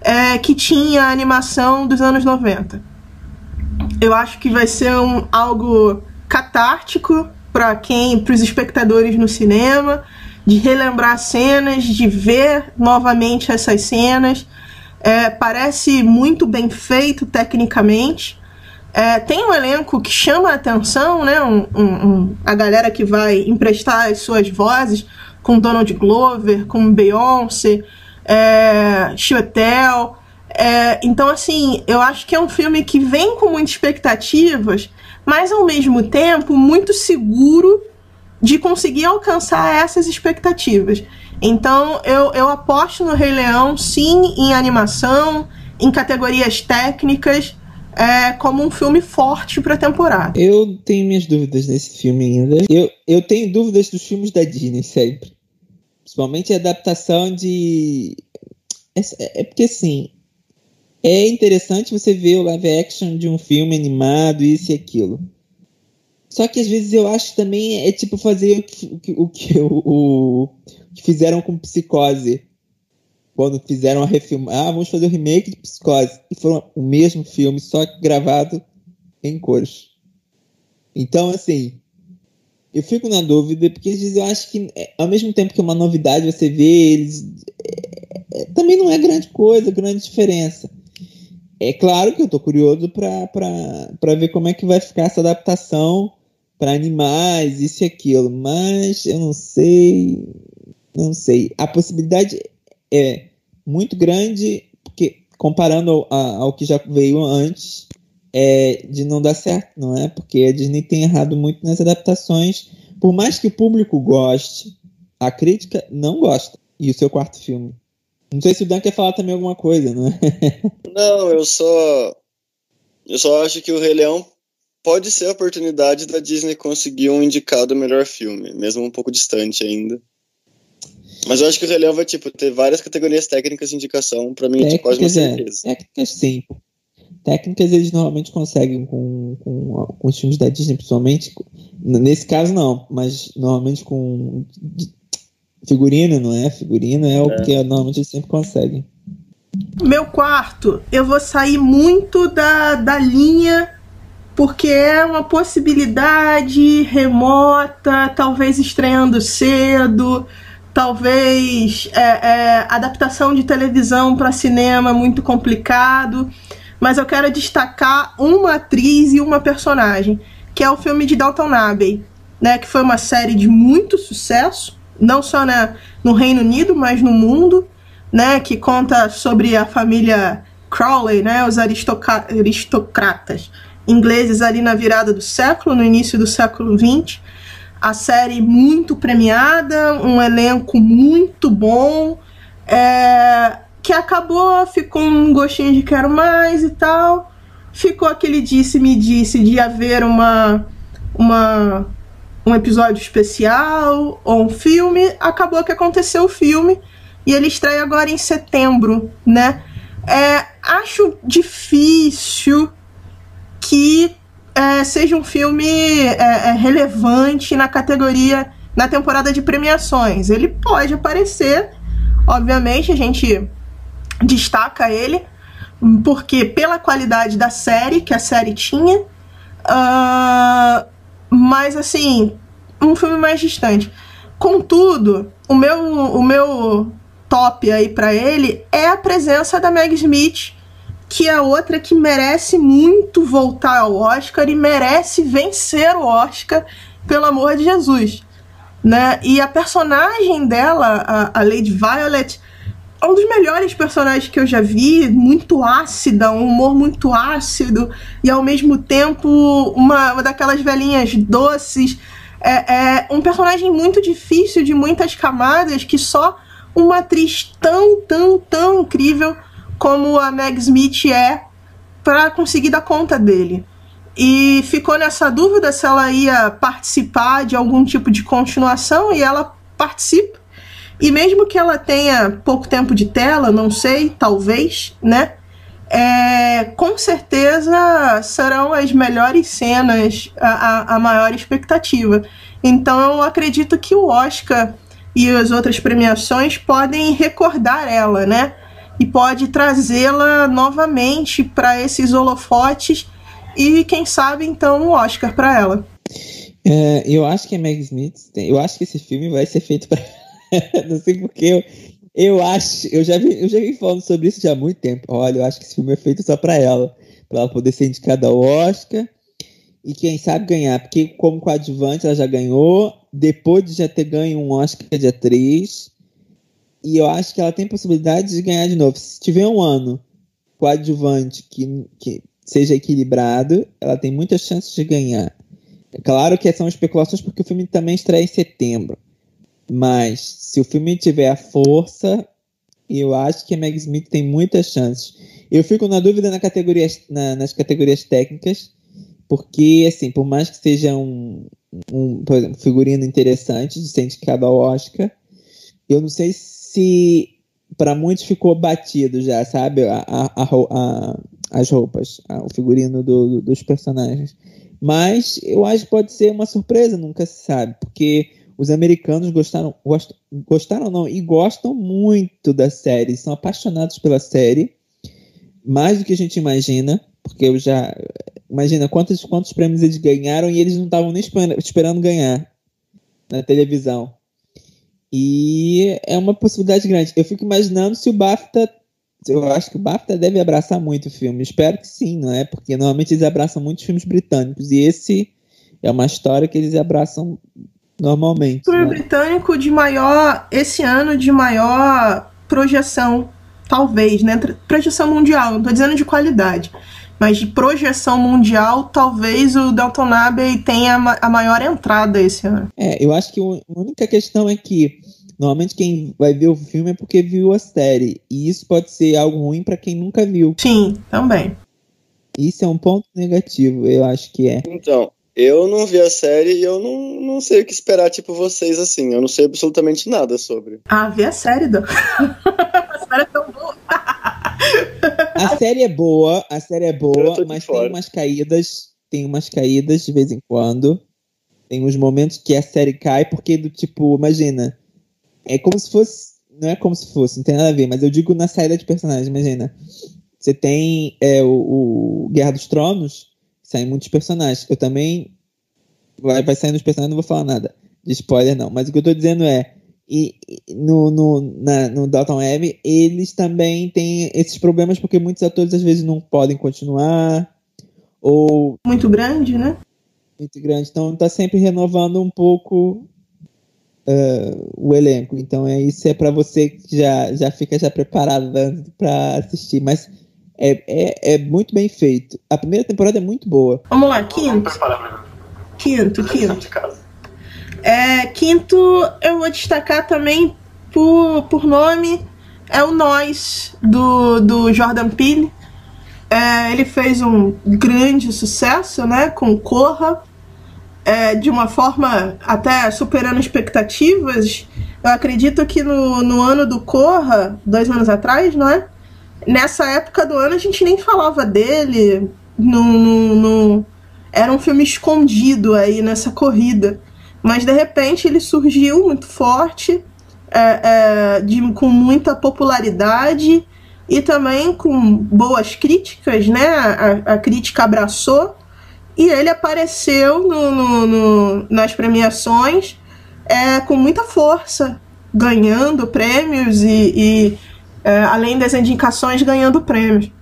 é, que tinha a animação dos anos 90. Eu acho que vai ser um, algo catártico para quem, para os espectadores no cinema, de relembrar cenas, de ver novamente essas cenas. É, parece muito bem feito tecnicamente. É, tem um elenco que chama a atenção, né? Um, um, um, a galera que vai emprestar as suas vozes, com Donald Glover, com Beyoncé, é. É, então, assim, eu acho que é um filme que vem com muitas expectativas, mas ao mesmo tempo muito seguro de conseguir alcançar essas expectativas. Então, eu, eu aposto no Rei Leão, sim, em animação, em categorias técnicas é, como um filme forte para a temporada. Eu tenho minhas dúvidas nesse filme ainda. Eu, eu tenho dúvidas dos filmes da Disney sempre. Principalmente a adaptação de. É, é porque assim. É interessante você ver o live action de um filme animado, isso e aquilo. Só que às vezes eu acho também é tipo fazer o que o, que, o, o, que fizeram com Psicose quando fizeram a refilmar, ah, vamos fazer o remake de Psicose. E foi o mesmo filme, só que gravado em cores. Então, assim, eu fico na dúvida, porque às vezes eu acho que, é, ao mesmo tempo que é uma novidade, você vê eles. É, é, também não é grande coisa, grande diferença. É claro que eu tô curioso para ver como é que vai ficar essa adaptação para animais, isso e aquilo, mas eu não sei. Não sei. A possibilidade é muito grande, porque comparando ao, ao que já veio antes, é, de não dar certo, não é? Porque a Disney tem errado muito nas adaptações. Por mais que o público goste, a crítica não gosta. E o seu quarto filme? Não sei se o Dan quer falar também alguma coisa, não é? não, eu só. Eu só acho que o Rei Leão pode ser a oportunidade da Disney conseguir um indicado melhor filme, mesmo um pouco distante ainda. Mas eu acho que o Leão vai, tipo, ter várias categorias técnicas de indicação, pra mim, tipo, quase uma é, certeza. É, técnicas, sim. Técnicas eles normalmente conseguem com, com, com os filmes da Disney, principalmente. Nesse caso, não, mas normalmente com figurino, não é? Figurino é, é. o que normalmente eles sempre conseguem. Meu quarto, eu vou sair muito da, da linha porque é uma possibilidade remota, talvez estreando cedo, talvez é, é, adaptação de televisão para cinema muito complicado, mas eu quero destacar uma atriz e uma personagem, que é o filme de Dalton Abbey, né, que foi uma série de muito sucesso, não só na, no Reino Unido, mas no mundo, né, que conta sobre a família Crowley, né, os aristocratas ingleses ali na virada do século, no início do século XX a série muito premiada, um elenco muito bom, é, que acabou, ficou um gostinho de quero mais e tal. Ficou aquele disse-me disse de haver uma, uma um episódio especial ou um filme. Acabou que aconteceu o filme e ele estreia agora em setembro, né? É, acho difícil que é, seja um filme é, é, relevante na categoria, na temporada de premiações. Ele pode aparecer, obviamente, a gente destaca ele, porque pela qualidade da série, que a série tinha, uh, mas assim, um filme mais distante. Contudo, o meu, o meu top aí para ele é a presença da Meg Smith que é outra que merece muito voltar ao Oscar e merece vencer o Oscar, pelo amor de Jesus. Né? E a personagem dela, a, a Lady Violet, é um dos melhores personagens que eu já vi, muito ácida, um humor muito ácido e ao mesmo tempo uma, uma daquelas velhinhas doces. É, é um personagem muito difícil, de muitas camadas, que só uma atriz tão, tão, tão incrível como a Meg Smith é para conseguir dar conta dele. E ficou nessa dúvida se ela ia participar de algum tipo de continuação e ela participa. E mesmo que ela tenha pouco tempo de tela, não sei, talvez, né? É, com certeza serão as melhores cenas, a, a, a maior expectativa. Então eu acredito que o Oscar e as outras premiações podem recordar ela, né? E pode trazê-la novamente para esses holofotes e quem sabe então um Oscar para ela. É, eu acho que a Meg Smith, eu acho que esse filme vai ser feito para não sei porque eu, eu acho, eu já vi, eu já vi falando sobre isso já há muito tempo. Olha, eu acho que esse filme é feito só para ela, para ela poder ser indicada ao Oscar e quem sabe ganhar, porque como coadjuvante ela já ganhou, depois de já ter ganho um Oscar de atriz, e eu acho que ela tem possibilidade de ganhar de novo. Se tiver um ano coadjuvante que, que seja equilibrado, ela tem muitas chances de ganhar. É claro que são especulações porque o filme também estreia em setembro. Mas se o filme tiver a força, eu acho que a Meg Smith tem muitas chances. Eu fico na dúvida na categoria, na, nas categorias técnicas, porque, assim, por mais que seja um, um por exemplo, figurino interessante de ser indicado ao Oscar, eu não sei se para muitos ficou batido já, sabe? A, a, a, as roupas, o figurino do, dos personagens. Mas eu acho que pode ser uma surpresa, nunca se sabe, porque os americanos gostaram, gostam, gostaram não, e gostam muito da série, são apaixonados pela série, mais do que a gente imagina, porque eu já Imagina quantos, quantos prêmios eles ganharam e eles não estavam nem esperando ganhar na televisão. E é uma possibilidade grande. Eu fico imaginando se o BAFTA. Eu acho que o BAFTA deve abraçar muito o filme. Espero que sim, não é? Porque normalmente eles abraçam muitos filmes britânicos. E esse é uma história que eles abraçam normalmente. O filme né? britânico de maior. Esse ano de maior projeção, talvez, né? Projeção mundial, não estou dizendo de qualidade. Mas de projeção mundial, talvez o Dalton Abbey tenha a maior entrada esse ano. É, eu acho que a única questão é que normalmente quem vai ver o filme é porque viu a série. E isso pode ser algo ruim para quem nunca viu. Sim, também. Isso é um ponto negativo, eu acho que é. Então, eu não vi a série e eu não, não sei o que esperar, tipo, vocês, assim. Eu não sei absolutamente nada sobre. Ah, vi a série, Dan. a série é tão boa. A série é boa, a série é boa, mas fora. tem umas caídas, tem umas caídas de vez em quando. Tem uns momentos que a série cai, porque do tipo, imagina, é como se fosse. Não é como se fosse, não tem nada a ver, mas eu digo na saída de personagens, imagina. Você tem é, o, o Guerra dos Tronos, saem muitos personagens. Eu também. Vai, vai saindo os personagens, não vou falar nada de spoiler, não. Mas o que eu tô dizendo é e no, no, na, no Dalton Web, eles também têm esses problemas porque muitos atores às vezes não podem continuar. Ou. Muito grande, né? Muito grande. Então tá sempre renovando um pouco uh, o elenco. Então é isso é para você que já, já fica já preparado para assistir. Mas é, é, é muito bem feito. A primeira temporada é muito boa. Vamos lá, quinto. Quinto, quinto. É, quinto, eu vou destacar também por, por nome, é o Nós, do, do Jordan Peele. É, ele fez um grande sucesso né, com Corra, é, de uma forma até superando expectativas. Eu acredito que no, no ano do Corra, dois anos atrás, não é? Nessa época do ano a gente nem falava dele. No, no, no, era um filme escondido aí nessa corrida. Mas de repente ele surgiu muito forte, é, é, de, com muita popularidade e também com boas críticas, né? A, a crítica abraçou e ele apareceu no, no, no, nas premiações é, com muita força, ganhando prêmios e, e é, além das indicações, ganhando prêmios.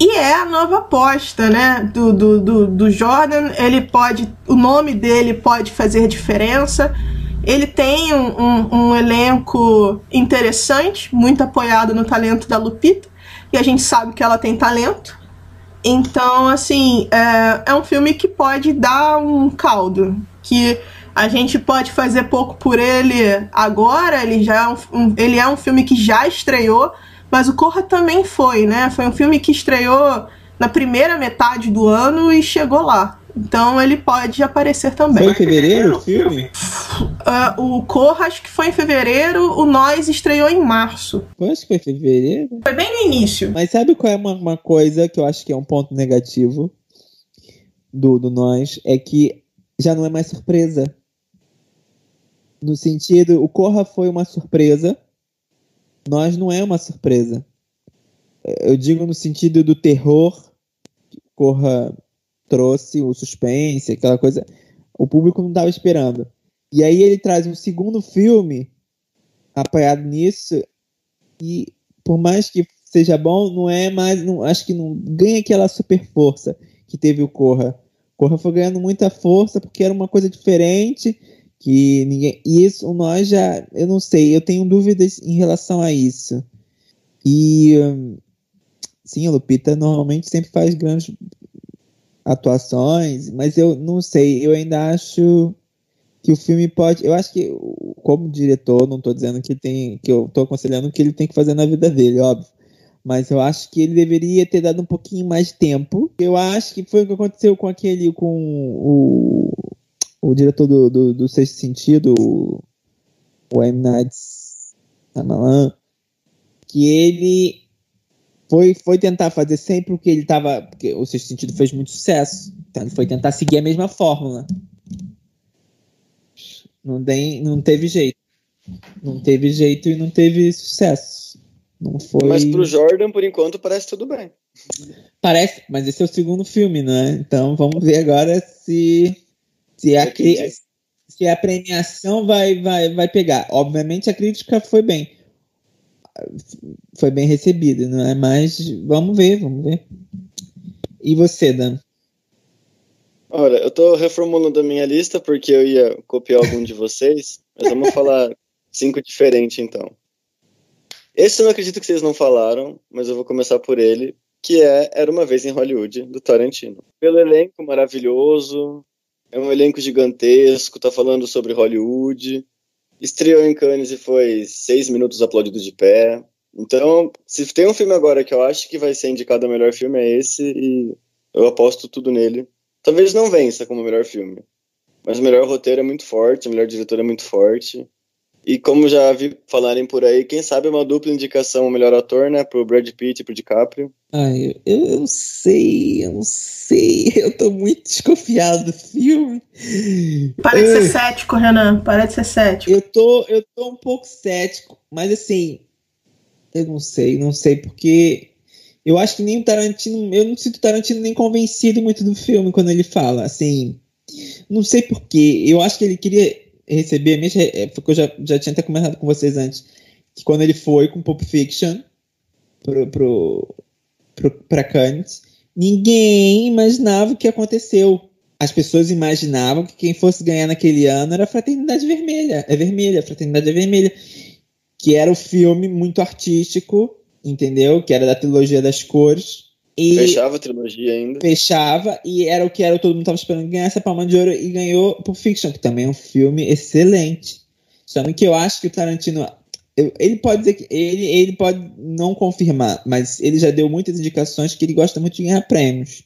E é a nova aposta, né? Do, do, do, do, Jordan. Ele pode. O nome dele pode fazer diferença. Ele tem um, um, um, elenco interessante, muito apoiado no talento da Lupita. E a gente sabe que ela tem talento. Então, assim, é, é um filme que pode dar um caldo. Que a gente pode fazer pouco por ele agora. Ele, já é um, ele é um filme que já estreou mas o Corra também foi, né? Foi um filme que estreou na primeira metade do ano e chegou lá. Então ele pode aparecer também. Foi em fevereiro o filme? Uh, o Corra acho que foi em fevereiro, o Nós estreou em março. Eu acho que foi em fevereiro. Foi bem no início. Mas sabe qual é uma, uma coisa que eu acho que é um ponto negativo do, do Nós? É que já não é mais surpresa. No sentido, o Corra foi uma surpresa. Nós não é uma surpresa. Eu digo no sentido do terror. Corra trouxe o suspense, aquela coisa. O público não estava esperando. E aí ele traz um segundo filme apoiado nisso e por mais que seja bom, não é mais, não, acho que não ganha aquela super força que teve o Corra. Corra foi ganhando muita força porque era uma coisa diferente que ninguém isso nós já eu não sei eu tenho dúvidas em relação a isso e hum, sim a Lupita normalmente sempre faz grandes atuações mas eu não sei eu ainda acho que o filme pode eu acho que como diretor não estou dizendo que tem que eu estou aconselhando o que ele tem que fazer na vida dele óbvio mas eu acho que ele deveria ter dado um pouquinho mais de tempo. Eu acho que foi o que aconteceu com aquele, com o, o diretor do, do, do Sexto Sentido, o, o M. Night Shyamalan, que ele foi, foi tentar fazer sempre o que ele estava. Porque o Sexto Sentido fez muito sucesso. Então ele foi tentar seguir a mesma fórmula. Não, tem, não teve jeito. Não teve jeito e não teve sucesso. Não foi... Mas pro Jordan, por enquanto, parece tudo bem. Parece, mas esse é o segundo filme, né? Então vamos ver agora se, se, a, se a premiação vai, vai, vai pegar. Obviamente a crítica foi bem. Foi bem recebida, não é? Mas vamos ver, vamos ver. E você, Dan? Olha, eu tô reformulando a minha lista porque eu ia copiar algum de vocês, mas vamos falar cinco diferentes então. Esse eu não acredito que vocês não falaram, mas eu vou começar por ele, que é Era Uma Vez em Hollywood, do Tarantino. Pelo elenco maravilhoso, é um elenco gigantesco, tá falando sobre Hollywood, estreou em Cannes e foi seis minutos aplaudido de pé. Então, se tem um filme agora que eu acho que vai ser indicado o melhor filme, é esse, e eu aposto tudo nele. Talvez não vença como melhor filme, mas o melhor roteiro é muito forte, o melhor diretor é muito forte. E como já vi falarem por aí, quem sabe uma dupla indicação o melhor ator, né? Pro Brad Pitt e pro DiCaprio. Ai, eu, eu não sei, eu não sei. Eu tô muito desconfiado do filme. Para de ser cético, Renan. Para de ser cético. Eu tô, eu tô um pouco cético, mas assim, eu não sei, não sei, porque eu acho que nem o Tarantino, eu não sinto o Tarantino nem convencido muito do filme quando ele fala, assim. Não sei porquê. Eu acho que ele queria receber, mesmo, é, porque eu já, já tinha até comentado com vocês antes, que quando ele foi com Pulp Fiction pro, pro, pro, pra Cannes, ninguém imaginava o que aconteceu. As pessoas imaginavam que quem fosse ganhar naquele ano era a Fraternidade Vermelha. É vermelha, a Fraternidade é Vermelha. Que era o filme muito artístico, entendeu? Que era da trilogia das cores e fechava a trilogia ainda. Fechava, e era o que era, todo mundo estava esperando ganhar essa palma de ouro e ganhou Pulp Fiction, que também é um filme excelente. Só que eu acho que o Tarantino. Ele pode dizer que. Ele, ele pode não confirmar, mas ele já deu muitas indicações que ele gosta muito de ganhar prêmios.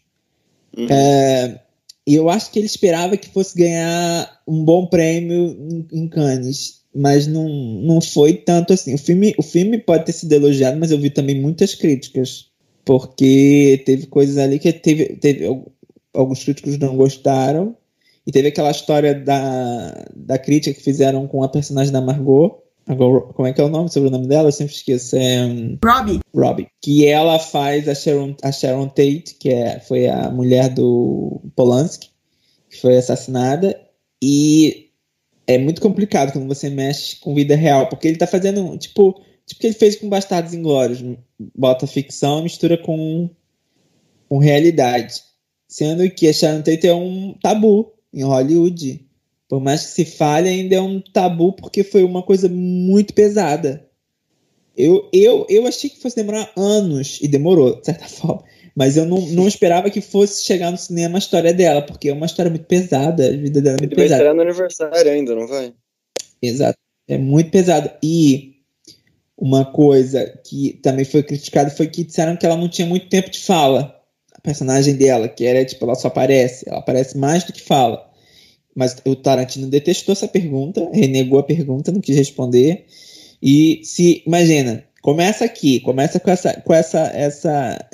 Uhum. É, e eu acho que ele esperava que fosse ganhar um bom prêmio em, em Cannes mas não, não foi tanto assim. O filme, o filme pode ter sido elogiado, mas eu vi também muitas críticas porque teve coisas ali que teve, teve alguns críticos não gostaram e teve aquela história da, da crítica que fizeram com a personagem da Margot. Agora, como é que é o nome, sobre o nome dela? Eu sempre esqueço. É, um, Robbie. Robbie. Que ela faz a Sharon, a Sharon Tate, que é, foi a mulher do Polanski, que foi assassinada. E é muito complicado quando você mexe com vida real, porque ele tá fazendo, tipo, Tipo que ele fez com Bastardos Inglórios. Bota ficção e mistura com, com realidade. Sendo que a Sharon Tate é um tabu em Hollywood. Por mais que se fale, ainda é um tabu porque foi uma coisa muito pesada. Eu, eu, eu achei que fosse demorar anos, e demorou, de certa forma. Mas eu não, não esperava que fosse chegar no cinema a história dela, porque é uma história muito pesada, a vida dela é muito Ele pesada. Vai no aniversário ainda, não vai? Exato. É muito pesado. E uma coisa que também foi criticada foi que disseram que ela não tinha muito tempo de fala. A personagem dela, que era tipo, ela só aparece, ela aparece mais do que fala. Mas o Tarantino detestou essa pergunta, renegou a pergunta, não quis responder. E se, imagina, começa aqui, começa com essa com essa essa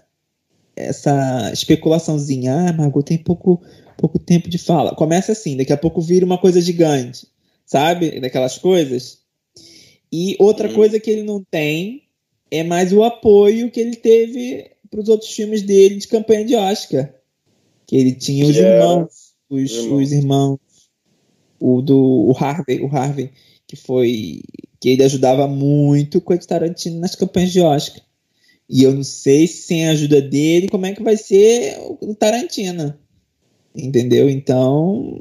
essa especulaçãozinha, ah, Margot tem pouco pouco tempo de fala. Começa assim, daqui a pouco vira uma coisa gigante. sabe? Daquelas coisas. E outra Hum. coisa que ele não tem é mais o apoio que ele teve para os outros filmes dele de campanha de Oscar. Que ele tinha os era irmãos, os, os irmãos. os irmãos, o do o Harvey, o Harvey, que foi que ele ajudava muito com o Tarantino nas campanhas de Oscar. E eu não sei se sem a ajuda dele, como é que vai ser o Tarantino. Entendeu? Então,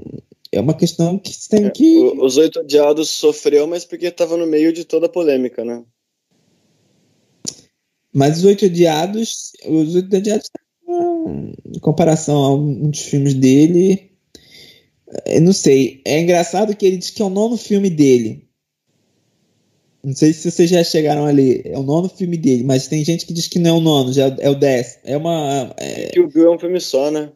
é uma questão que tem que. O- Os Oito Odiados sofreu, mas porque tava no meio de toda a polêmica, né? Mas os Oito Odiados, os Oito Odiados, em comparação a muitos filmes dele, eu não sei. É engraçado que ele diz que é o nono filme dele. Não sei se vocês já chegaram ali. É o nono filme dele, mas tem gente que diz que não é o nono, já é o décimo. É uma. é- Que o Bill é um filme só, né?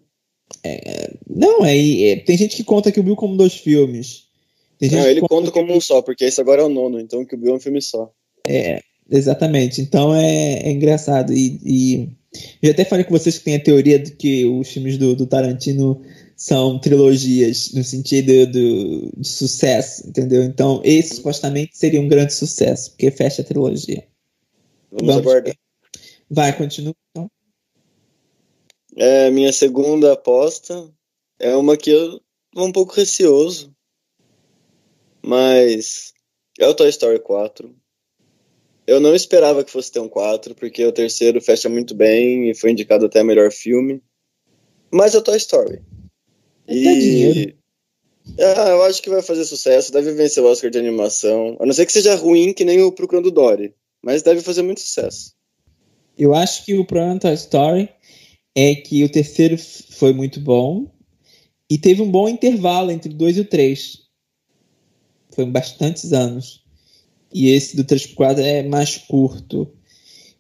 Não, é, é- Tem gente que conta que o Bill como dois filmes. Não, ele conta como um só, porque esse agora é o nono, então que o Bill é um filme só. Exatamente. Então é, é engraçado. E, e eu até falei com vocês que tem a teoria de que os filmes do, do Tarantino são trilogias no sentido do, de sucesso, entendeu? Então esse supostamente seria um grande sucesso, porque fecha a trilogia. Vamos, Vamos aguardar. Vai, continua. Então. É, minha segunda aposta é uma que eu tô um pouco receoso, mas é o Toy Story 4. Eu não esperava que fosse ter um 4, porque o terceiro fecha muito bem e foi indicado até melhor filme. Mas é o Toy Story. Dá dinheiro. Ah, eu acho que vai fazer sucesso, deve vencer o Oscar de animação. A não ser que seja ruim que nem o Procurando Dory, mas deve fazer muito sucesso. Eu acho que o problema do Toy Story é que o terceiro foi muito bom e teve um bom intervalo entre o 2 e o 3. Foi bastantes anos. E esse do 3 por 4 é mais curto.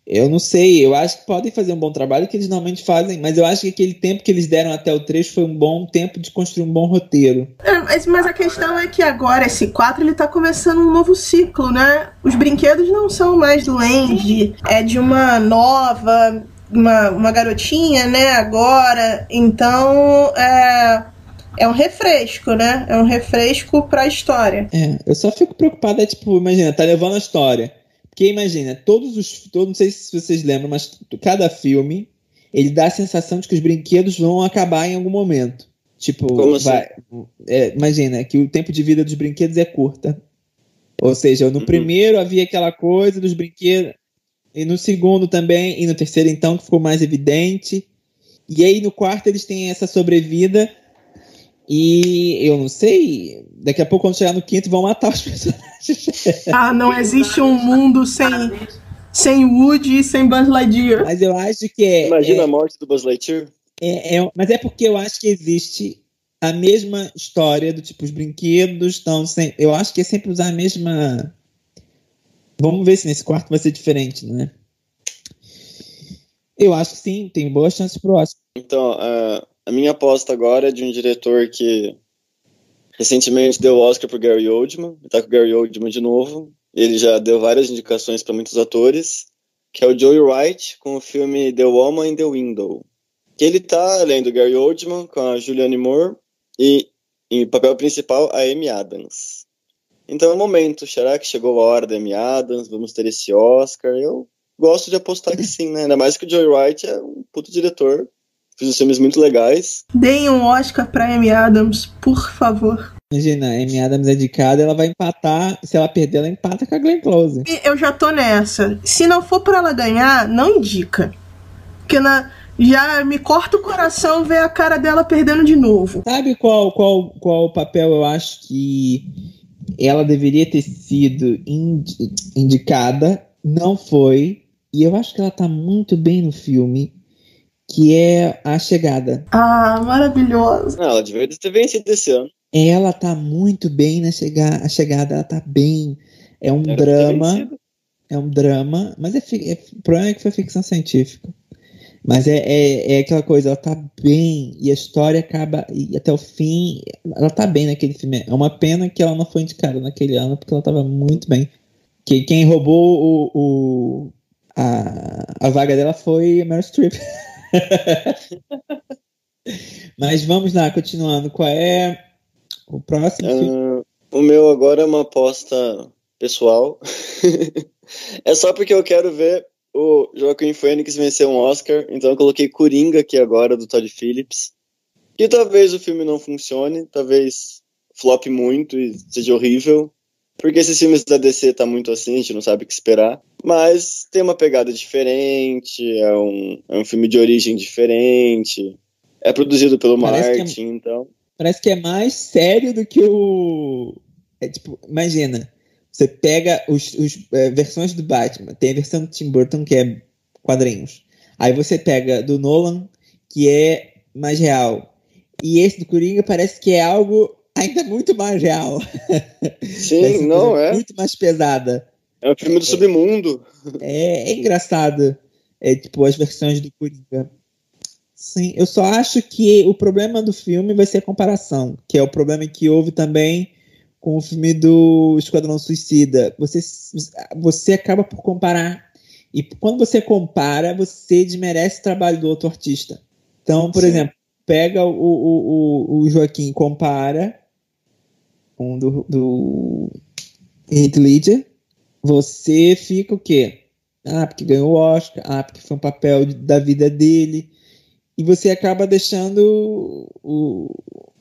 Eu não sei, eu acho que podem fazer um bom trabalho que eles normalmente fazem, mas eu acho que aquele tempo que eles deram até o 3 foi um bom tempo de construir um bom roteiro. É, mas, mas a questão é que agora esse 4 ele tá começando um novo ciclo, né? Os brinquedos não são mais do Andy, é de uma nova, uma, uma garotinha, né? Agora. Então é, é um refresco, né? É um refresco pra história. É, eu só fico preocupado, é tipo, imagina, tá levando a história. Porque imagina, todos os. Todos, não sei se vocês lembram, mas cada filme ele dá a sensação de que os brinquedos vão acabar em algum momento. Tipo, Como assim? vai, é, imagina que o tempo de vida dos brinquedos é curta. Ou seja, no Uhum. primeiro havia aquela coisa dos brinquedos, e no segundo também, e no terceiro então que ficou mais evidente. E aí no quarto eles têm essa sobrevida. E eu não sei, daqui a pouco quando chegar no quinto vão matar os personagens. Ah, não existe um mundo sem, sem Woody e sem Buzz Lightyear. Mas eu acho que é. Imagina é- a morte do Buzz Lightyear. É, é- mas é porque eu acho que existe a mesma história do tipo, os brinquedos estão sem. Eu acho que é sempre usar a mesma. Vamos ver se nesse quarto vai ser diferente, né? Eu acho que sim, tem boas chances pro Oscar. Então, a, a minha aposta agora é de um diretor que recentemente deu o Oscar pro Gary Oldman, tá com o Gary Oldman de novo. Ele já deu várias indicações para muitos atores, que é o Joey Wright com o filme The Woman in the Window. Que ele tá além do Gary Oldman com a Julianne Moore e em papel principal a Amy Adams. Então é o momento, será que chegou a hora da Amy Adams? Vamos ter esse Oscar? Eu gosto de apostar que sim, né? Ainda mais que o Joey Wright é um puto diretor. Fiz uns filmes muito legais. Deem um Oscar pra Amy Adams, por favor. Imagina, a Amy Adams é indicada, ela vai empatar. Se ela perder, ela empata com a Glenn Close. Eu já tô nessa. Se não for pra ela ganhar, não indica. Porque na, já me corta o coração ver a cara dela perdendo de novo. Sabe qual, qual, qual papel eu acho que ela deveria ter sido indi- indicada? Não foi. E eu acho que ela tá muito bem no filme, que é A Chegada. Ah, maravilhosa. Não, ela deveria ter vencido esse ano. Ela tá muito bem na chega A Chegada, ela tá bem. É um drama. É um drama, mas é, é, o problema é que foi ficção científica. Mas é, é, é aquela coisa, ela tá bem, e a história acaba, e até o fim, ela tá bem naquele filme. É uma pena que ela não foi indicada naquele ano, porque ela tava muito bem. Que, quem roubou o, o- a, a vaga dela foi a Meryl Streep. Mas vamos lá, continuando. Qual é o próximo filme? Ah, O meu agora é uma aposta pessoal. é só porque eu quero ver o Joaquim Phoenix vencer um Oscar, então eu coloquei Coringa aqui agora, do Todd Phillips. E talvez o filme não funcione, talvez flop muito e seja horrível, porque esses filmes da DC tá muito assim, a gente não sabe o que esperar. Mas tem uma pegada diferente, é um, é um filme de origem diferente, é produzido pelo Parece é Martin, é, então. Parece que é mais sério do que o. É tipo, imagina, você pega os, os é, versões do Batman, tem a versão do Tim Burton que é quadrinhos. Aí você pega do Nolan, que é mais real. E esse do Coringa parece que é algo ainda muito mais real. Sim, não é? Muito mais pesada. É um filme do submundo. É, é engraçado. É tipo as versões do Coringa. Sim, eu só acho que o problema do filme vai ser a comparação, que é o problema que houve também com o filme do Esquadrão Suicida. Você, você acaba por comparar. E quando você compara, você desmerece o trabalho do outro artista. Então, por Sim. exemplo, pega o, o, o, Joaquim compara com um do, do Heath Ledger, você fica o quê? Ah, porque ganhou o Oscar, ah, porque foi um papel da vida dele. E você acaba deixando o,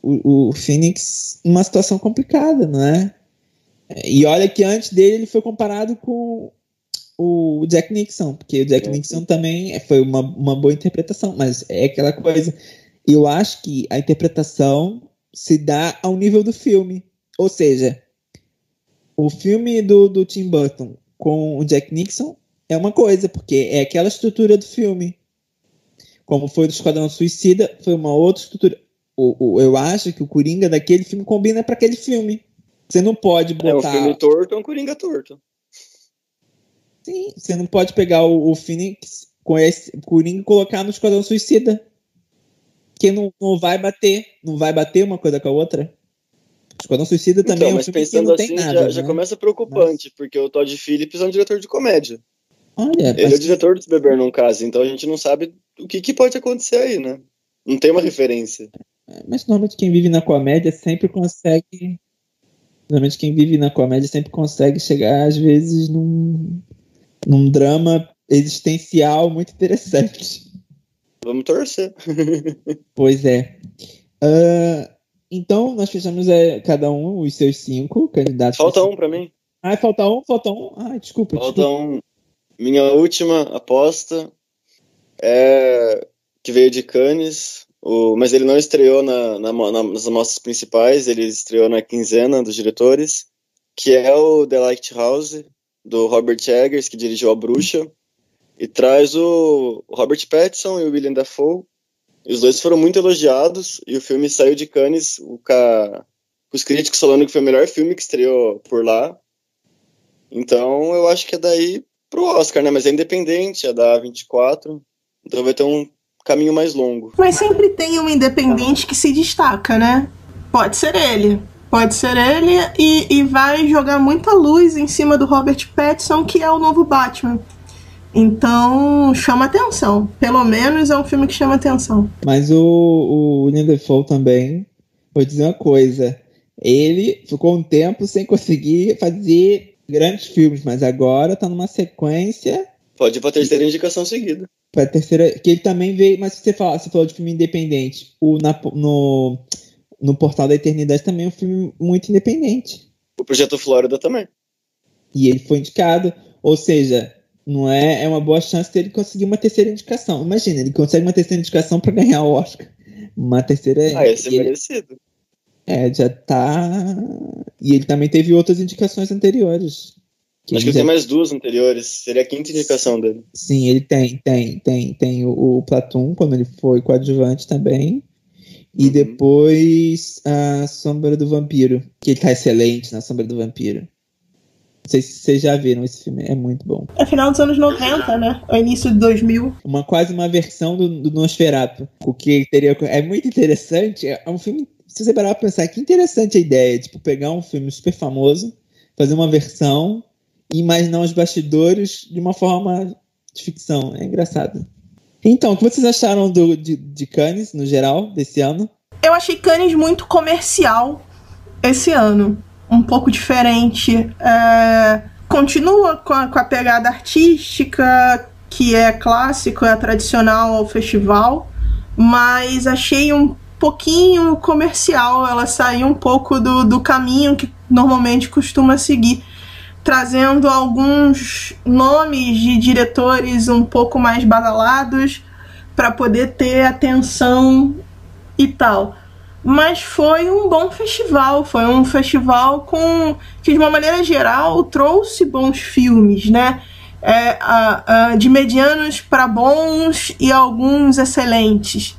o, o Phoenix numa situação complicada, não é? E olha que antes dele ele foi comparado com o Jack Nixon, porque o Jack é. Nixon também foi uma, uma boa interpretação, mas é aquela coisa eu acho que a interpretação se dá ao nível do filme. Ou seja, o filme do, do Tim Burton com o Jack Nixon é uma coisa, porque é aquela estrutura do filme. Como foi do Esquadrão Suicida, foi uma outra estrutura. O, o, eu acho que o Coringa daquele filme combina para aquele filme. Você não pode botar. É, o filme torto é um Coringa torto. Sim, você não pode pegar o, o Phoenix com esse Coringa e colocar no Esquadrão Suicida. Porque não, não vai bater. Não vai bater uma coisa com a outra. Esquadrão Suicida também então, é um mas pensando assim, nada, já, né? já, começa preocupante, porque o Todd Phillips é um diretor de comédia. Olha, ele mas... é o diretor do Beber Num Caso, então a gente não sabe o que, que pode acontecer aí, né? Não tem uma referência. Mas normalmente quem vive na comédia sempre consegue. Normalmente quem vive na comédia sempre consegue chegar, às vezes, num, num drama existencial muito interessante. Vamos torcer. pois é. Uh, então, nós fechamos é, cada um os seus cinco candidatos. Falta um para mim. Ah, falta um, falta um. Ah, desculpa. Falta desculpa. um. Minha última aposta é que veio de Cannes, o, mas ele não estreou na, na, na, nas amostras principais, ele estreou na quinzena dos diretores, que é o The Lighthouse, do Robert Eggers, que dirigiu A Bruxa, e traz o Robert Pattinson e o William Dafoe. E os dois foram muito elogiados e o filme saiu de Cannes o ca... os críticos falando que foi o melhor filme que estreou por lá. Então eu acho que é daí pro Oscar, né? Mas é independente, é da A24. Então vai ter um caminho mais longo. Mas sempre tem um independente que se destaca, né? Pode ser ele. Pode ser ele e, e vai jogar muita luz em cima do Robert Pattinson, que é o novo Batman. Então, chama atenção. Pelo menos é um filme que chama atenção. Mas o, o Defoe também, vou dizer uma coisa. Ele ficou um tempo sem conseguir fazer grandes filmes, mas agora tá numa sequência. Pode ir pra terceira indicação seguida. Pra terceira. Que ele também veio. Mas você, fala, você falou de filme independente. O, na, no, no Portal da Eternidade também é um filme muito independente. O Projeto Flórida também. E ele foi indicado. Ou seja, não é, é uma boa chance dele conseguir uma terceira indicação. Imagina, ele consegue uma terceira indicação para ganhar o Oscar. Uma terceira. Ah, ia ser ele, merecido. É, já tá. E ele também teve outras indicações anteriores. Que Acho que já... tem mais duas anteriores. Seria a quinta indicação dele. Sim, ele tem, tem, tem. Tem o, o Platum, quando ele foi coadjuvante também. E uhum. depois a Sombra do Vampiro, que ele tá excelente na Sombra do Vampiro. Não sei se vocês já viram esse filme, é muito bom. É final dos anos 90, né? O início de 2000. Uma, quase uma versão do, do Nosferatu. O que teria. É muito interessante. É um filme. Se você parar pra pensar, que interessante a ideia. Tipo, pegar um filme super famoso, fazer uma versão e imaginar os bastidores de uma forma de ficção. É engraçado. Então, o que vocês acharam do, de, de Cannes, no geral, desse ano? Eu achei Cannes muito comercial esse ano um pouco diferente. É, continua com a, com a pegada artística, que é clássico, é tradicional ao festival, mas achei um pouquinho comercial. Ela saiu um pouco do, do caminho que normalmente costuma seguir, trazendo alguns nomes de diretores um pouco mais badalados para poder ter atenção e tal. Mas foi um bom festival, foi um festival com que de uma maneira geral trouxe bons filmes, né? É, a, a, de medianos para bons e alguns excelentes.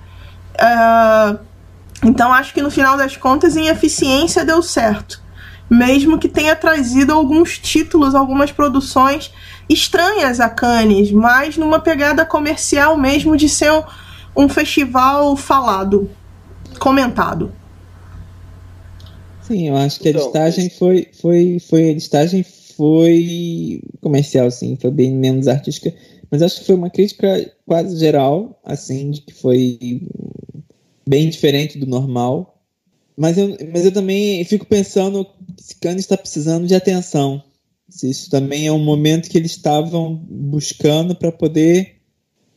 É, então acho que no final das contas em eficiência deu certo. Mesmo que tenha trazido alguns títulos, algumas produções estranhas a Cannes, mas numa pegada comercial mesmo de ser um, um festival falado, comentado. Sim, eu acho que a então, listagem foi, foi, foi a listagem foi comercial, sim, foi bem menos artística, mas acho que foi uma crítica quase geral, assim, de que foi bem diferente do normal. Mas eu, mas eu também fico pensando Cannes está precisando de atenção. Se isso também é um momento que eles estavam buscando para poder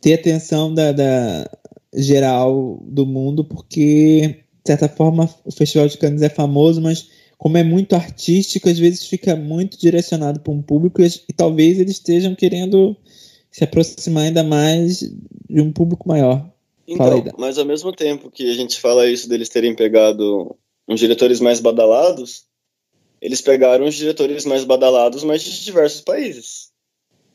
ter atenção da, da, geral do mundo, porque, de certa forma, o Festival de Cannes é famoso, mas como é muito artístico, às vezes fica muito direcionado para um público e, e talvez eles estejam querendo se aproximar ainda mais de um público maior. Então, aí, mas ao mesmo tempo que a gente fala isso deles terem pegado uns diretores mais badalados, eles pegaram os diretores mais badalados, mas de diversos países.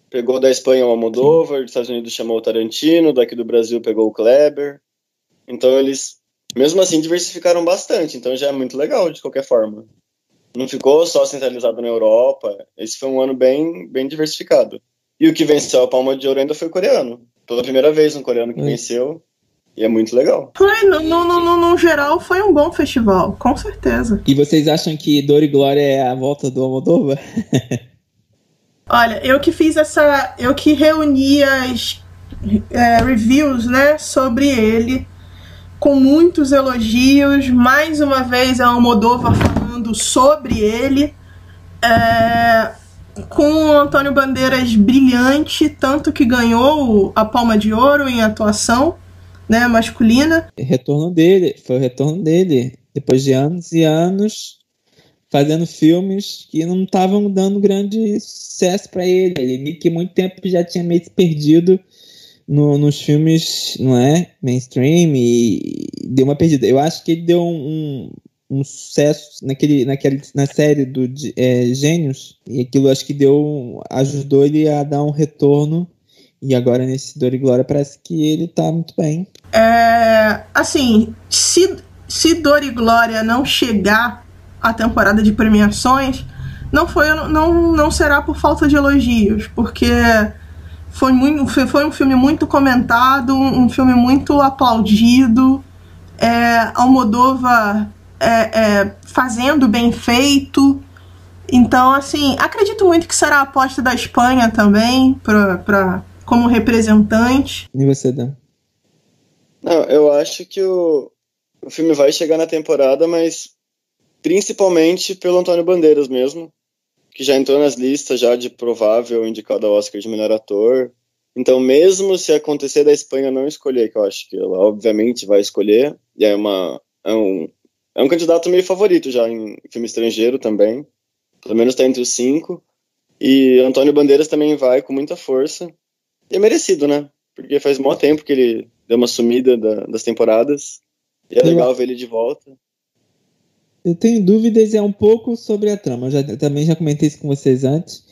Pegou da Espanha o Almodóvar, dos Estados Unidos chamou o Tarantino, daqui do Brasil pegou o Kleber. Então eles, mesmo assim, diversificaram bastante. Então já é muito legal, de qualquer forma. Não ficou só centralizado na Europa. Esse foi um ano bem, bem diversificado. E o que venceu a Palma de Ouro ainda foi o coreano. Pela primeira vez um coreano que hum. venceu. E é muito legal. Foi, no, no, no, no, geral, foi um bom festival, com certeza. E vocês acham que Dor e Glória é a volta do Almodóvar? Olha, eu que fiz essa. Eu que reuni as é, reviews, né, sobre ele, com muitos elogios. Mais uma vez, a Almodóvar falando sobre ele. É, com o Antônio Bandeiras brilhante, tanto que ganhou a Palma de Ouro em atuação né, masculina. Retorno dele, foi o retorno dele, depois de anos e anos fazendo filmes que não estavam dando grande sucesso para ele. Ele que muito tempo já tinha meio perdido no, nos filmes, não é, mainstream e deu uma perdida. Eu acho que ele deu um, um, um sucesso naquele, naquele, na série do é, Gênios e aquilo acho que deu ajudou ele a dar um retorno e agora nesse Dor e Glória parece que ele tá muito bem. É, assim, se, se Dor e Glória não chegar à temporada de premiações, não, foi, não, não será por falta de elogios, porque foi, muito, foi um filme muito comentado, um filme muito aplaudido. É, Almodova é, é, fazendo bem feito. Então, assim, acredito muito que será a aposta da Espanha também, para como representante. E você, Dan? Não, eu acho que o, o filme vai chegar na temporada, mas principalmente pelo Antônio Bandeiras mesmo, que já entrou nas listas já de provável indicado ao Oscar de melhor ator. Então, mesmo se acontecer da Espanha não escolher, que eu acho que ela obviamente vai escolher, e é, uma, é, um, é um candidato meio favorito já em filme estrangeiro também, pelo menos está entre os cinco. E Antônio Bandeiras também vai com muita força. E é merecido, né? Porque faz mó tempo que ele deu uma sumida da, das temporadas. E é legal ver ele de volta. Eu tenho dúvidas é um pouco sobre a trama. Eu, já, eu também já comentei isso com vocês antes.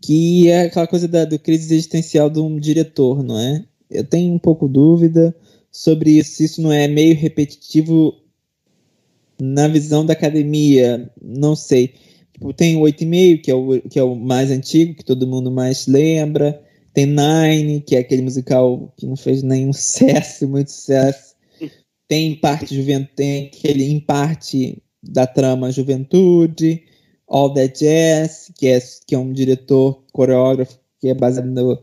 Que é aquela coisa da do crise existencial de um diretor, não é? Eu tenho um pouco dúvida sobre isso. Se isso não é meio repetitivo na visão da academia. Não sei. Tipo, tem o 8,5, que, é o, que é o mais antigo, que todo mundo mais lembra. Tem Nine, que é aquele musical que não fez nenhum sucesso, muito sucesso. Tem parte juventude, tem aquele em parte da trama Juventude. All That Jazz, que é, que é um diretor coreógrafo que é baseado no,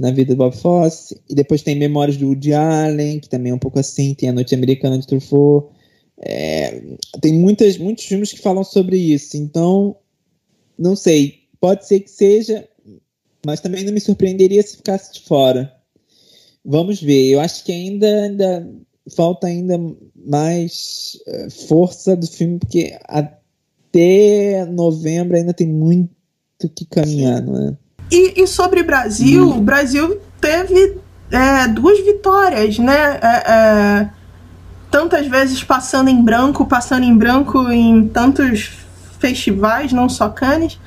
na vida do Bob Fosse. E depois tem Memórias do Woody Allen, que também é um pouco assim. Tem A Noite Americana de Truffaut. É, tem muitas, muitos filmes que falam sobre isso, então não sei, pode ser que seja, mas também não me surpreenderia se ficasse de fora. Vamos ver. Eu acho que ainda, ainda falta ainda mais uh, força do filme, porque até novembro ainda tem muito que caminhar, não é? E, e sobre Brasil, hum. o Brasil teve é, duas vitórias, né? É, é, tantas vezes passando em branco, passando em branco em tantos festivais, não só Cannes,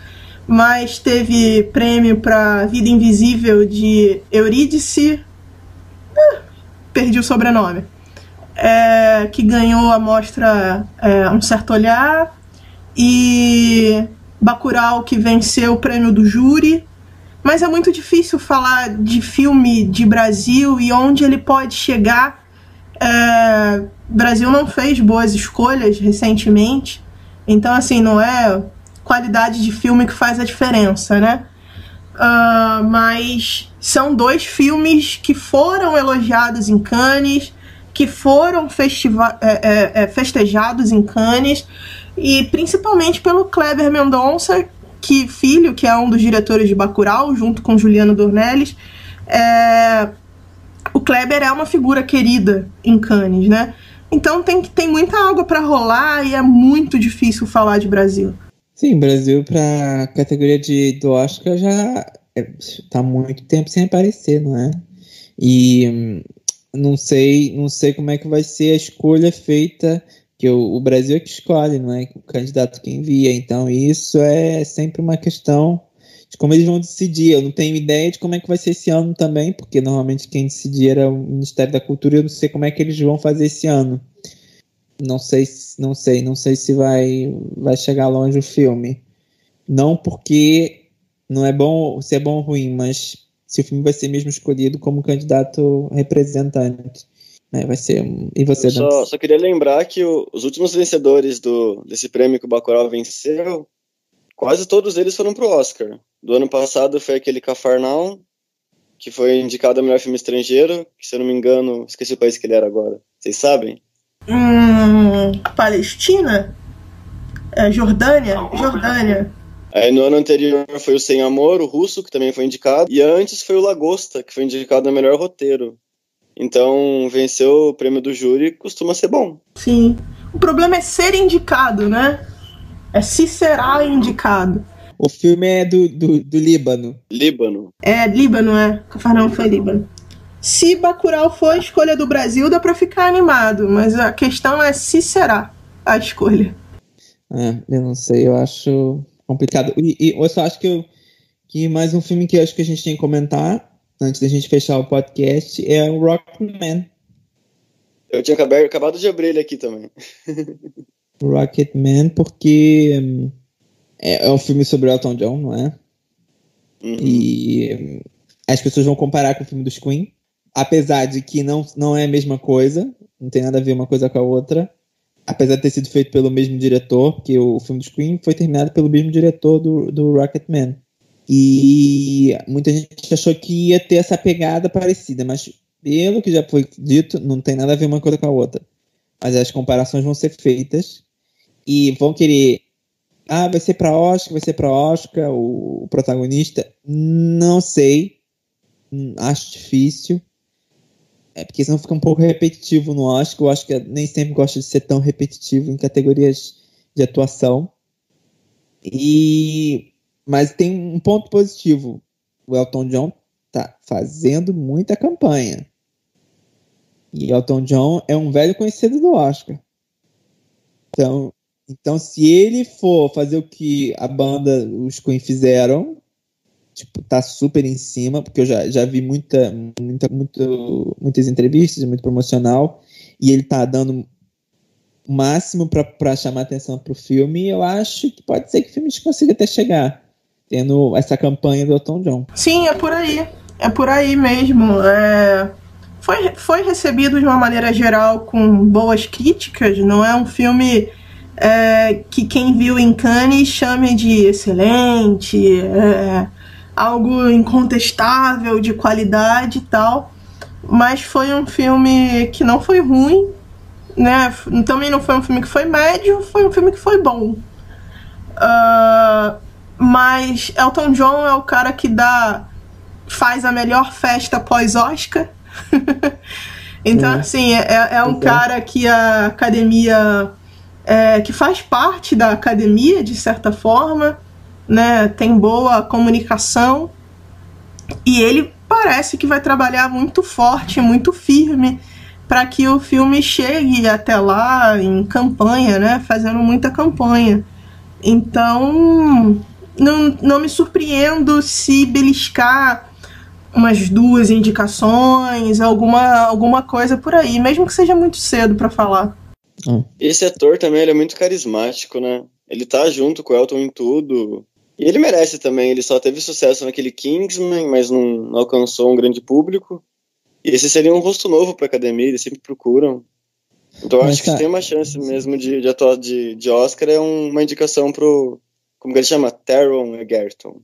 mas teve prêmio para Vida Invisível de Eurídice, ah, perdi o sobrenome, é, que ganhou a mostra é, Um Certo Olhar, e Bacurau, que venceu o prêmio do júri. Mas é muito difícil falar de filme de Brasil e onde ele pode chegar. É, Brasil não fez boas escolhas recentemente, então assim não é qualidade de filme que faz a diferença, né? Uh, mas são dois filmes que foram elogiados em Cannes, que foram é, é, é, festejados em Cannes, e principalmente pelo Kleber Mendonça, que filho, que é um dos diretores de Bacurau, junto com Juliano Dornelles. É... O Kleber é uma figura querida em Cannes, né? Então tem, tem muita água para rolar e é muito difícil falar de Brasil. Sim, Brasil para categoria de do Oscar já está é, muito tempo sem aparecer, não é? E hum, não sei, não sei como é que vai ser a escolha feita que o, o, Brasil é que escolhe, não é o candidato que envia. Então isso é sempre uma questão de como eles vão decidir. Eu não tenho ideia de como é que vai ser esse ano também, porque normalmente quem decidia era o Ministério da Cultura. Eu não sei como é que eles vão fazer esse ano. Não sei, não sei, não sei se vai vai chegar longe o filme. Não porque não é bom, se é bom ou ruim, mas se o filme vai ser mesmo escolhido como candidato representante. É, vai ser. E você, só, só, queria lembrar que o, os últimos vencedores do, desse prêmio que o Bacurau venceu, quase todos eles foram pro Oscar. Do ano passado foi aquele Cafarnaum, que foi indicado a melhor filme estrangeiro, que se eu não me engano, esqueci o país que ele era agora. Vocês sabem? Hum, Palestina? É, Jordânia? Jordânia. Aí no ano anterior foi o Sem Amor, o russo, que também foi indicado. E antes foi o Lagosta, que foi indicado a melhor roteiro. Então, vencer o prêmio do júri costuma ser bom. Sim. O problema é ser indicado, né? É se será indicado. O filme é do, do, do Líbano. Líbano. É, Líbano, é. Cafarnaum foi Líbano. Se Bacurau for a escolha do Brasil, dá pra ficar animado. Mas a questão é se será a escolha. É, eu não sei, eu acho complicado. E, e eu só acho que, eu, que mais um filme que eu acho que a gente tem que comentar antes da gente fechar o podcast, é o Rocketman. Eu tinha acabado de abrir ele aqui também. Rocketman, porque hum, é, é, um filme sobre Elton John, não é? Uhum. E hum, as pessoas vão comparar com o filme dos Queen, apesar de que não, não é a mesma coisa, não tem nada a ver uma coisa com a outra. Apesar de ter sido feito pelo mesmo diretor, porque o filme dos Queen foi terminado pelo mesmo diretor do, do Rocketman. E muita gente achou que ia ter essa pegada parecida, mas pelo que já foi dito, não tem nada a ver uma coisa com a outra. Mas as comparações vão ser feitas e vão querer. Ah, vai ser para Oscar, vai ser para Oscar o protagonista. Não sei. Acho difícil. É porque senão fica um pouco repetitivo no Oscar. Eu acho que nem sempre gosta de ser tão repetitivo em categorias de atuação. E mas tem um ponto positivo. O Elton John tá fazendo muita campanha. E Elton John é um velho conhecido do Oscar. Então, então se ele for fazer o que a banda, os Queen fizeram, tipo, tá super em cima, porque eu já, já vi muita, muita, muito, muitas entrevistas, muito promocional, e ele tá dando o máximo para chamar atenção pro filme, e eu acho que pode ser que o filme consiga até chegar tendo essa campanha do Elton John. Sim, é por aí. É por aí mesmo. É... Foi, foi recebido de uma maneira geral com boas críticas. Não é um filme é, que quem viu em Cannes chame de excelente, é, algo incontestável, de qualidade e tal. Mas foi um filme que não foi ruim. né? Também não foi um filme que foi médio, foi um filme que foi bom. Uh, mas Elton John é o cara que dá faz a melhor festa pós-Oscar. então, é. assim, é, é um cara que a academia. É, que faz parte da academia, de certa forma, né? Tem boa comunicação. E ele parece que vai trabalhar muito forte, muito firme para que o filme chegue até lá em campanha, né? Fazendo muita campanha. Então, não, não me surpreendo se beliscar umas duas indicações, alguma, alguma coisa por aí, mesmo que seja muito cedo para falar. Esse ator também ele é muito carismático, né? Ele tá junto com o Elton em tudo. E ele merece também, ele só teve sucesso naquele Kingsman, mas não, não alcançou um grande público. E esse seria um rosto novo pra academia, eles sempre procuram. Então eu acho tá. que tem uma chance mesmo de, de, atuar, de, de Oscar, é uma indicação pro. Como que ele chama? Taron Egerton.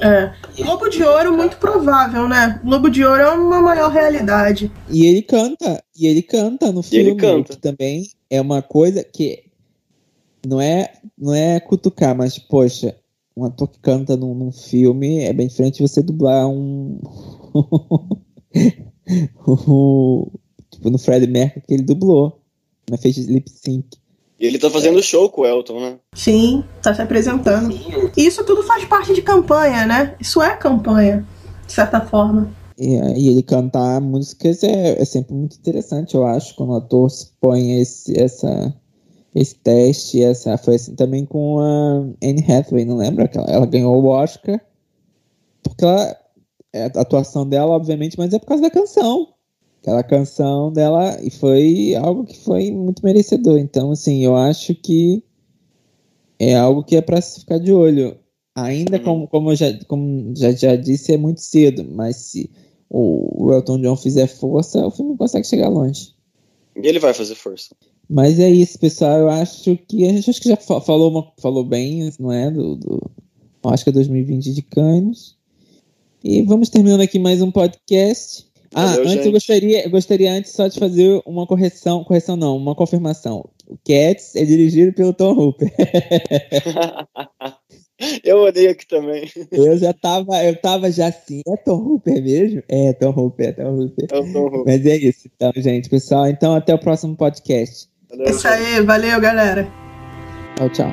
É. Globo de Ouro, muito provável, né? Globo de Ouro é uma maior realidade. E ele canta, e ele canta no filme. E ele canta. Que também é uma coisa que não é, não é cutucar, mas, poxa, um ator que canta num, num filme é bem diferente de você dublar um. tipo, no Fred Mercury que ele dublou. Mas fez lip sync. E ele tá fazendo show com o Elton, né? Sim, tá se apresentando. E isso tudo faz parte de campanha, né? Isso é campanha, de certa forma. E, e ele cantar músicas é, é, sempre muito interessante, eu acho, quando o ator se põe esse, essa, esse teste. Essa, foi assim também com a Anne Hathaway, não lembra? Ela, ela ganhou o Oscar porque ela, é, a atuação dela, obviamente, mas é por causa da canção aquela canção dela e foi algo que foi muito merecedor. Então, assim, eu acho que é algo que é para se ficar de olho. Ainda como, como, eu já, como já, já disse, é muito cedo, mas se o Elton John fizer força, o filme consegue chegar longe. E ele vai fazer força. Mas é isso, pessoal. Eu acho que a gente acho que já falou, uma, falou bem, não é? Do, do Oscar 2020 de Cannes. E vamos terminando aqui mais um podcast. Ah, Valeu, antes gente. eu gostaria, eu gostaria antes só de fazer uma correção, correção não, uma confirmação. O Cats é dirigido pelo Tom Hooper. eu olhei aqui também. Eu já tava, eu tava já assim, é Tom Hooper mesmo? É, Tom Hooper, é Tom Hooper. É o Tom Hooper. Mas é isso, então, gente, pessoal. Então, até o próximo podcast. Valeu, isso aí, valeu, galera. Tchau, tchau.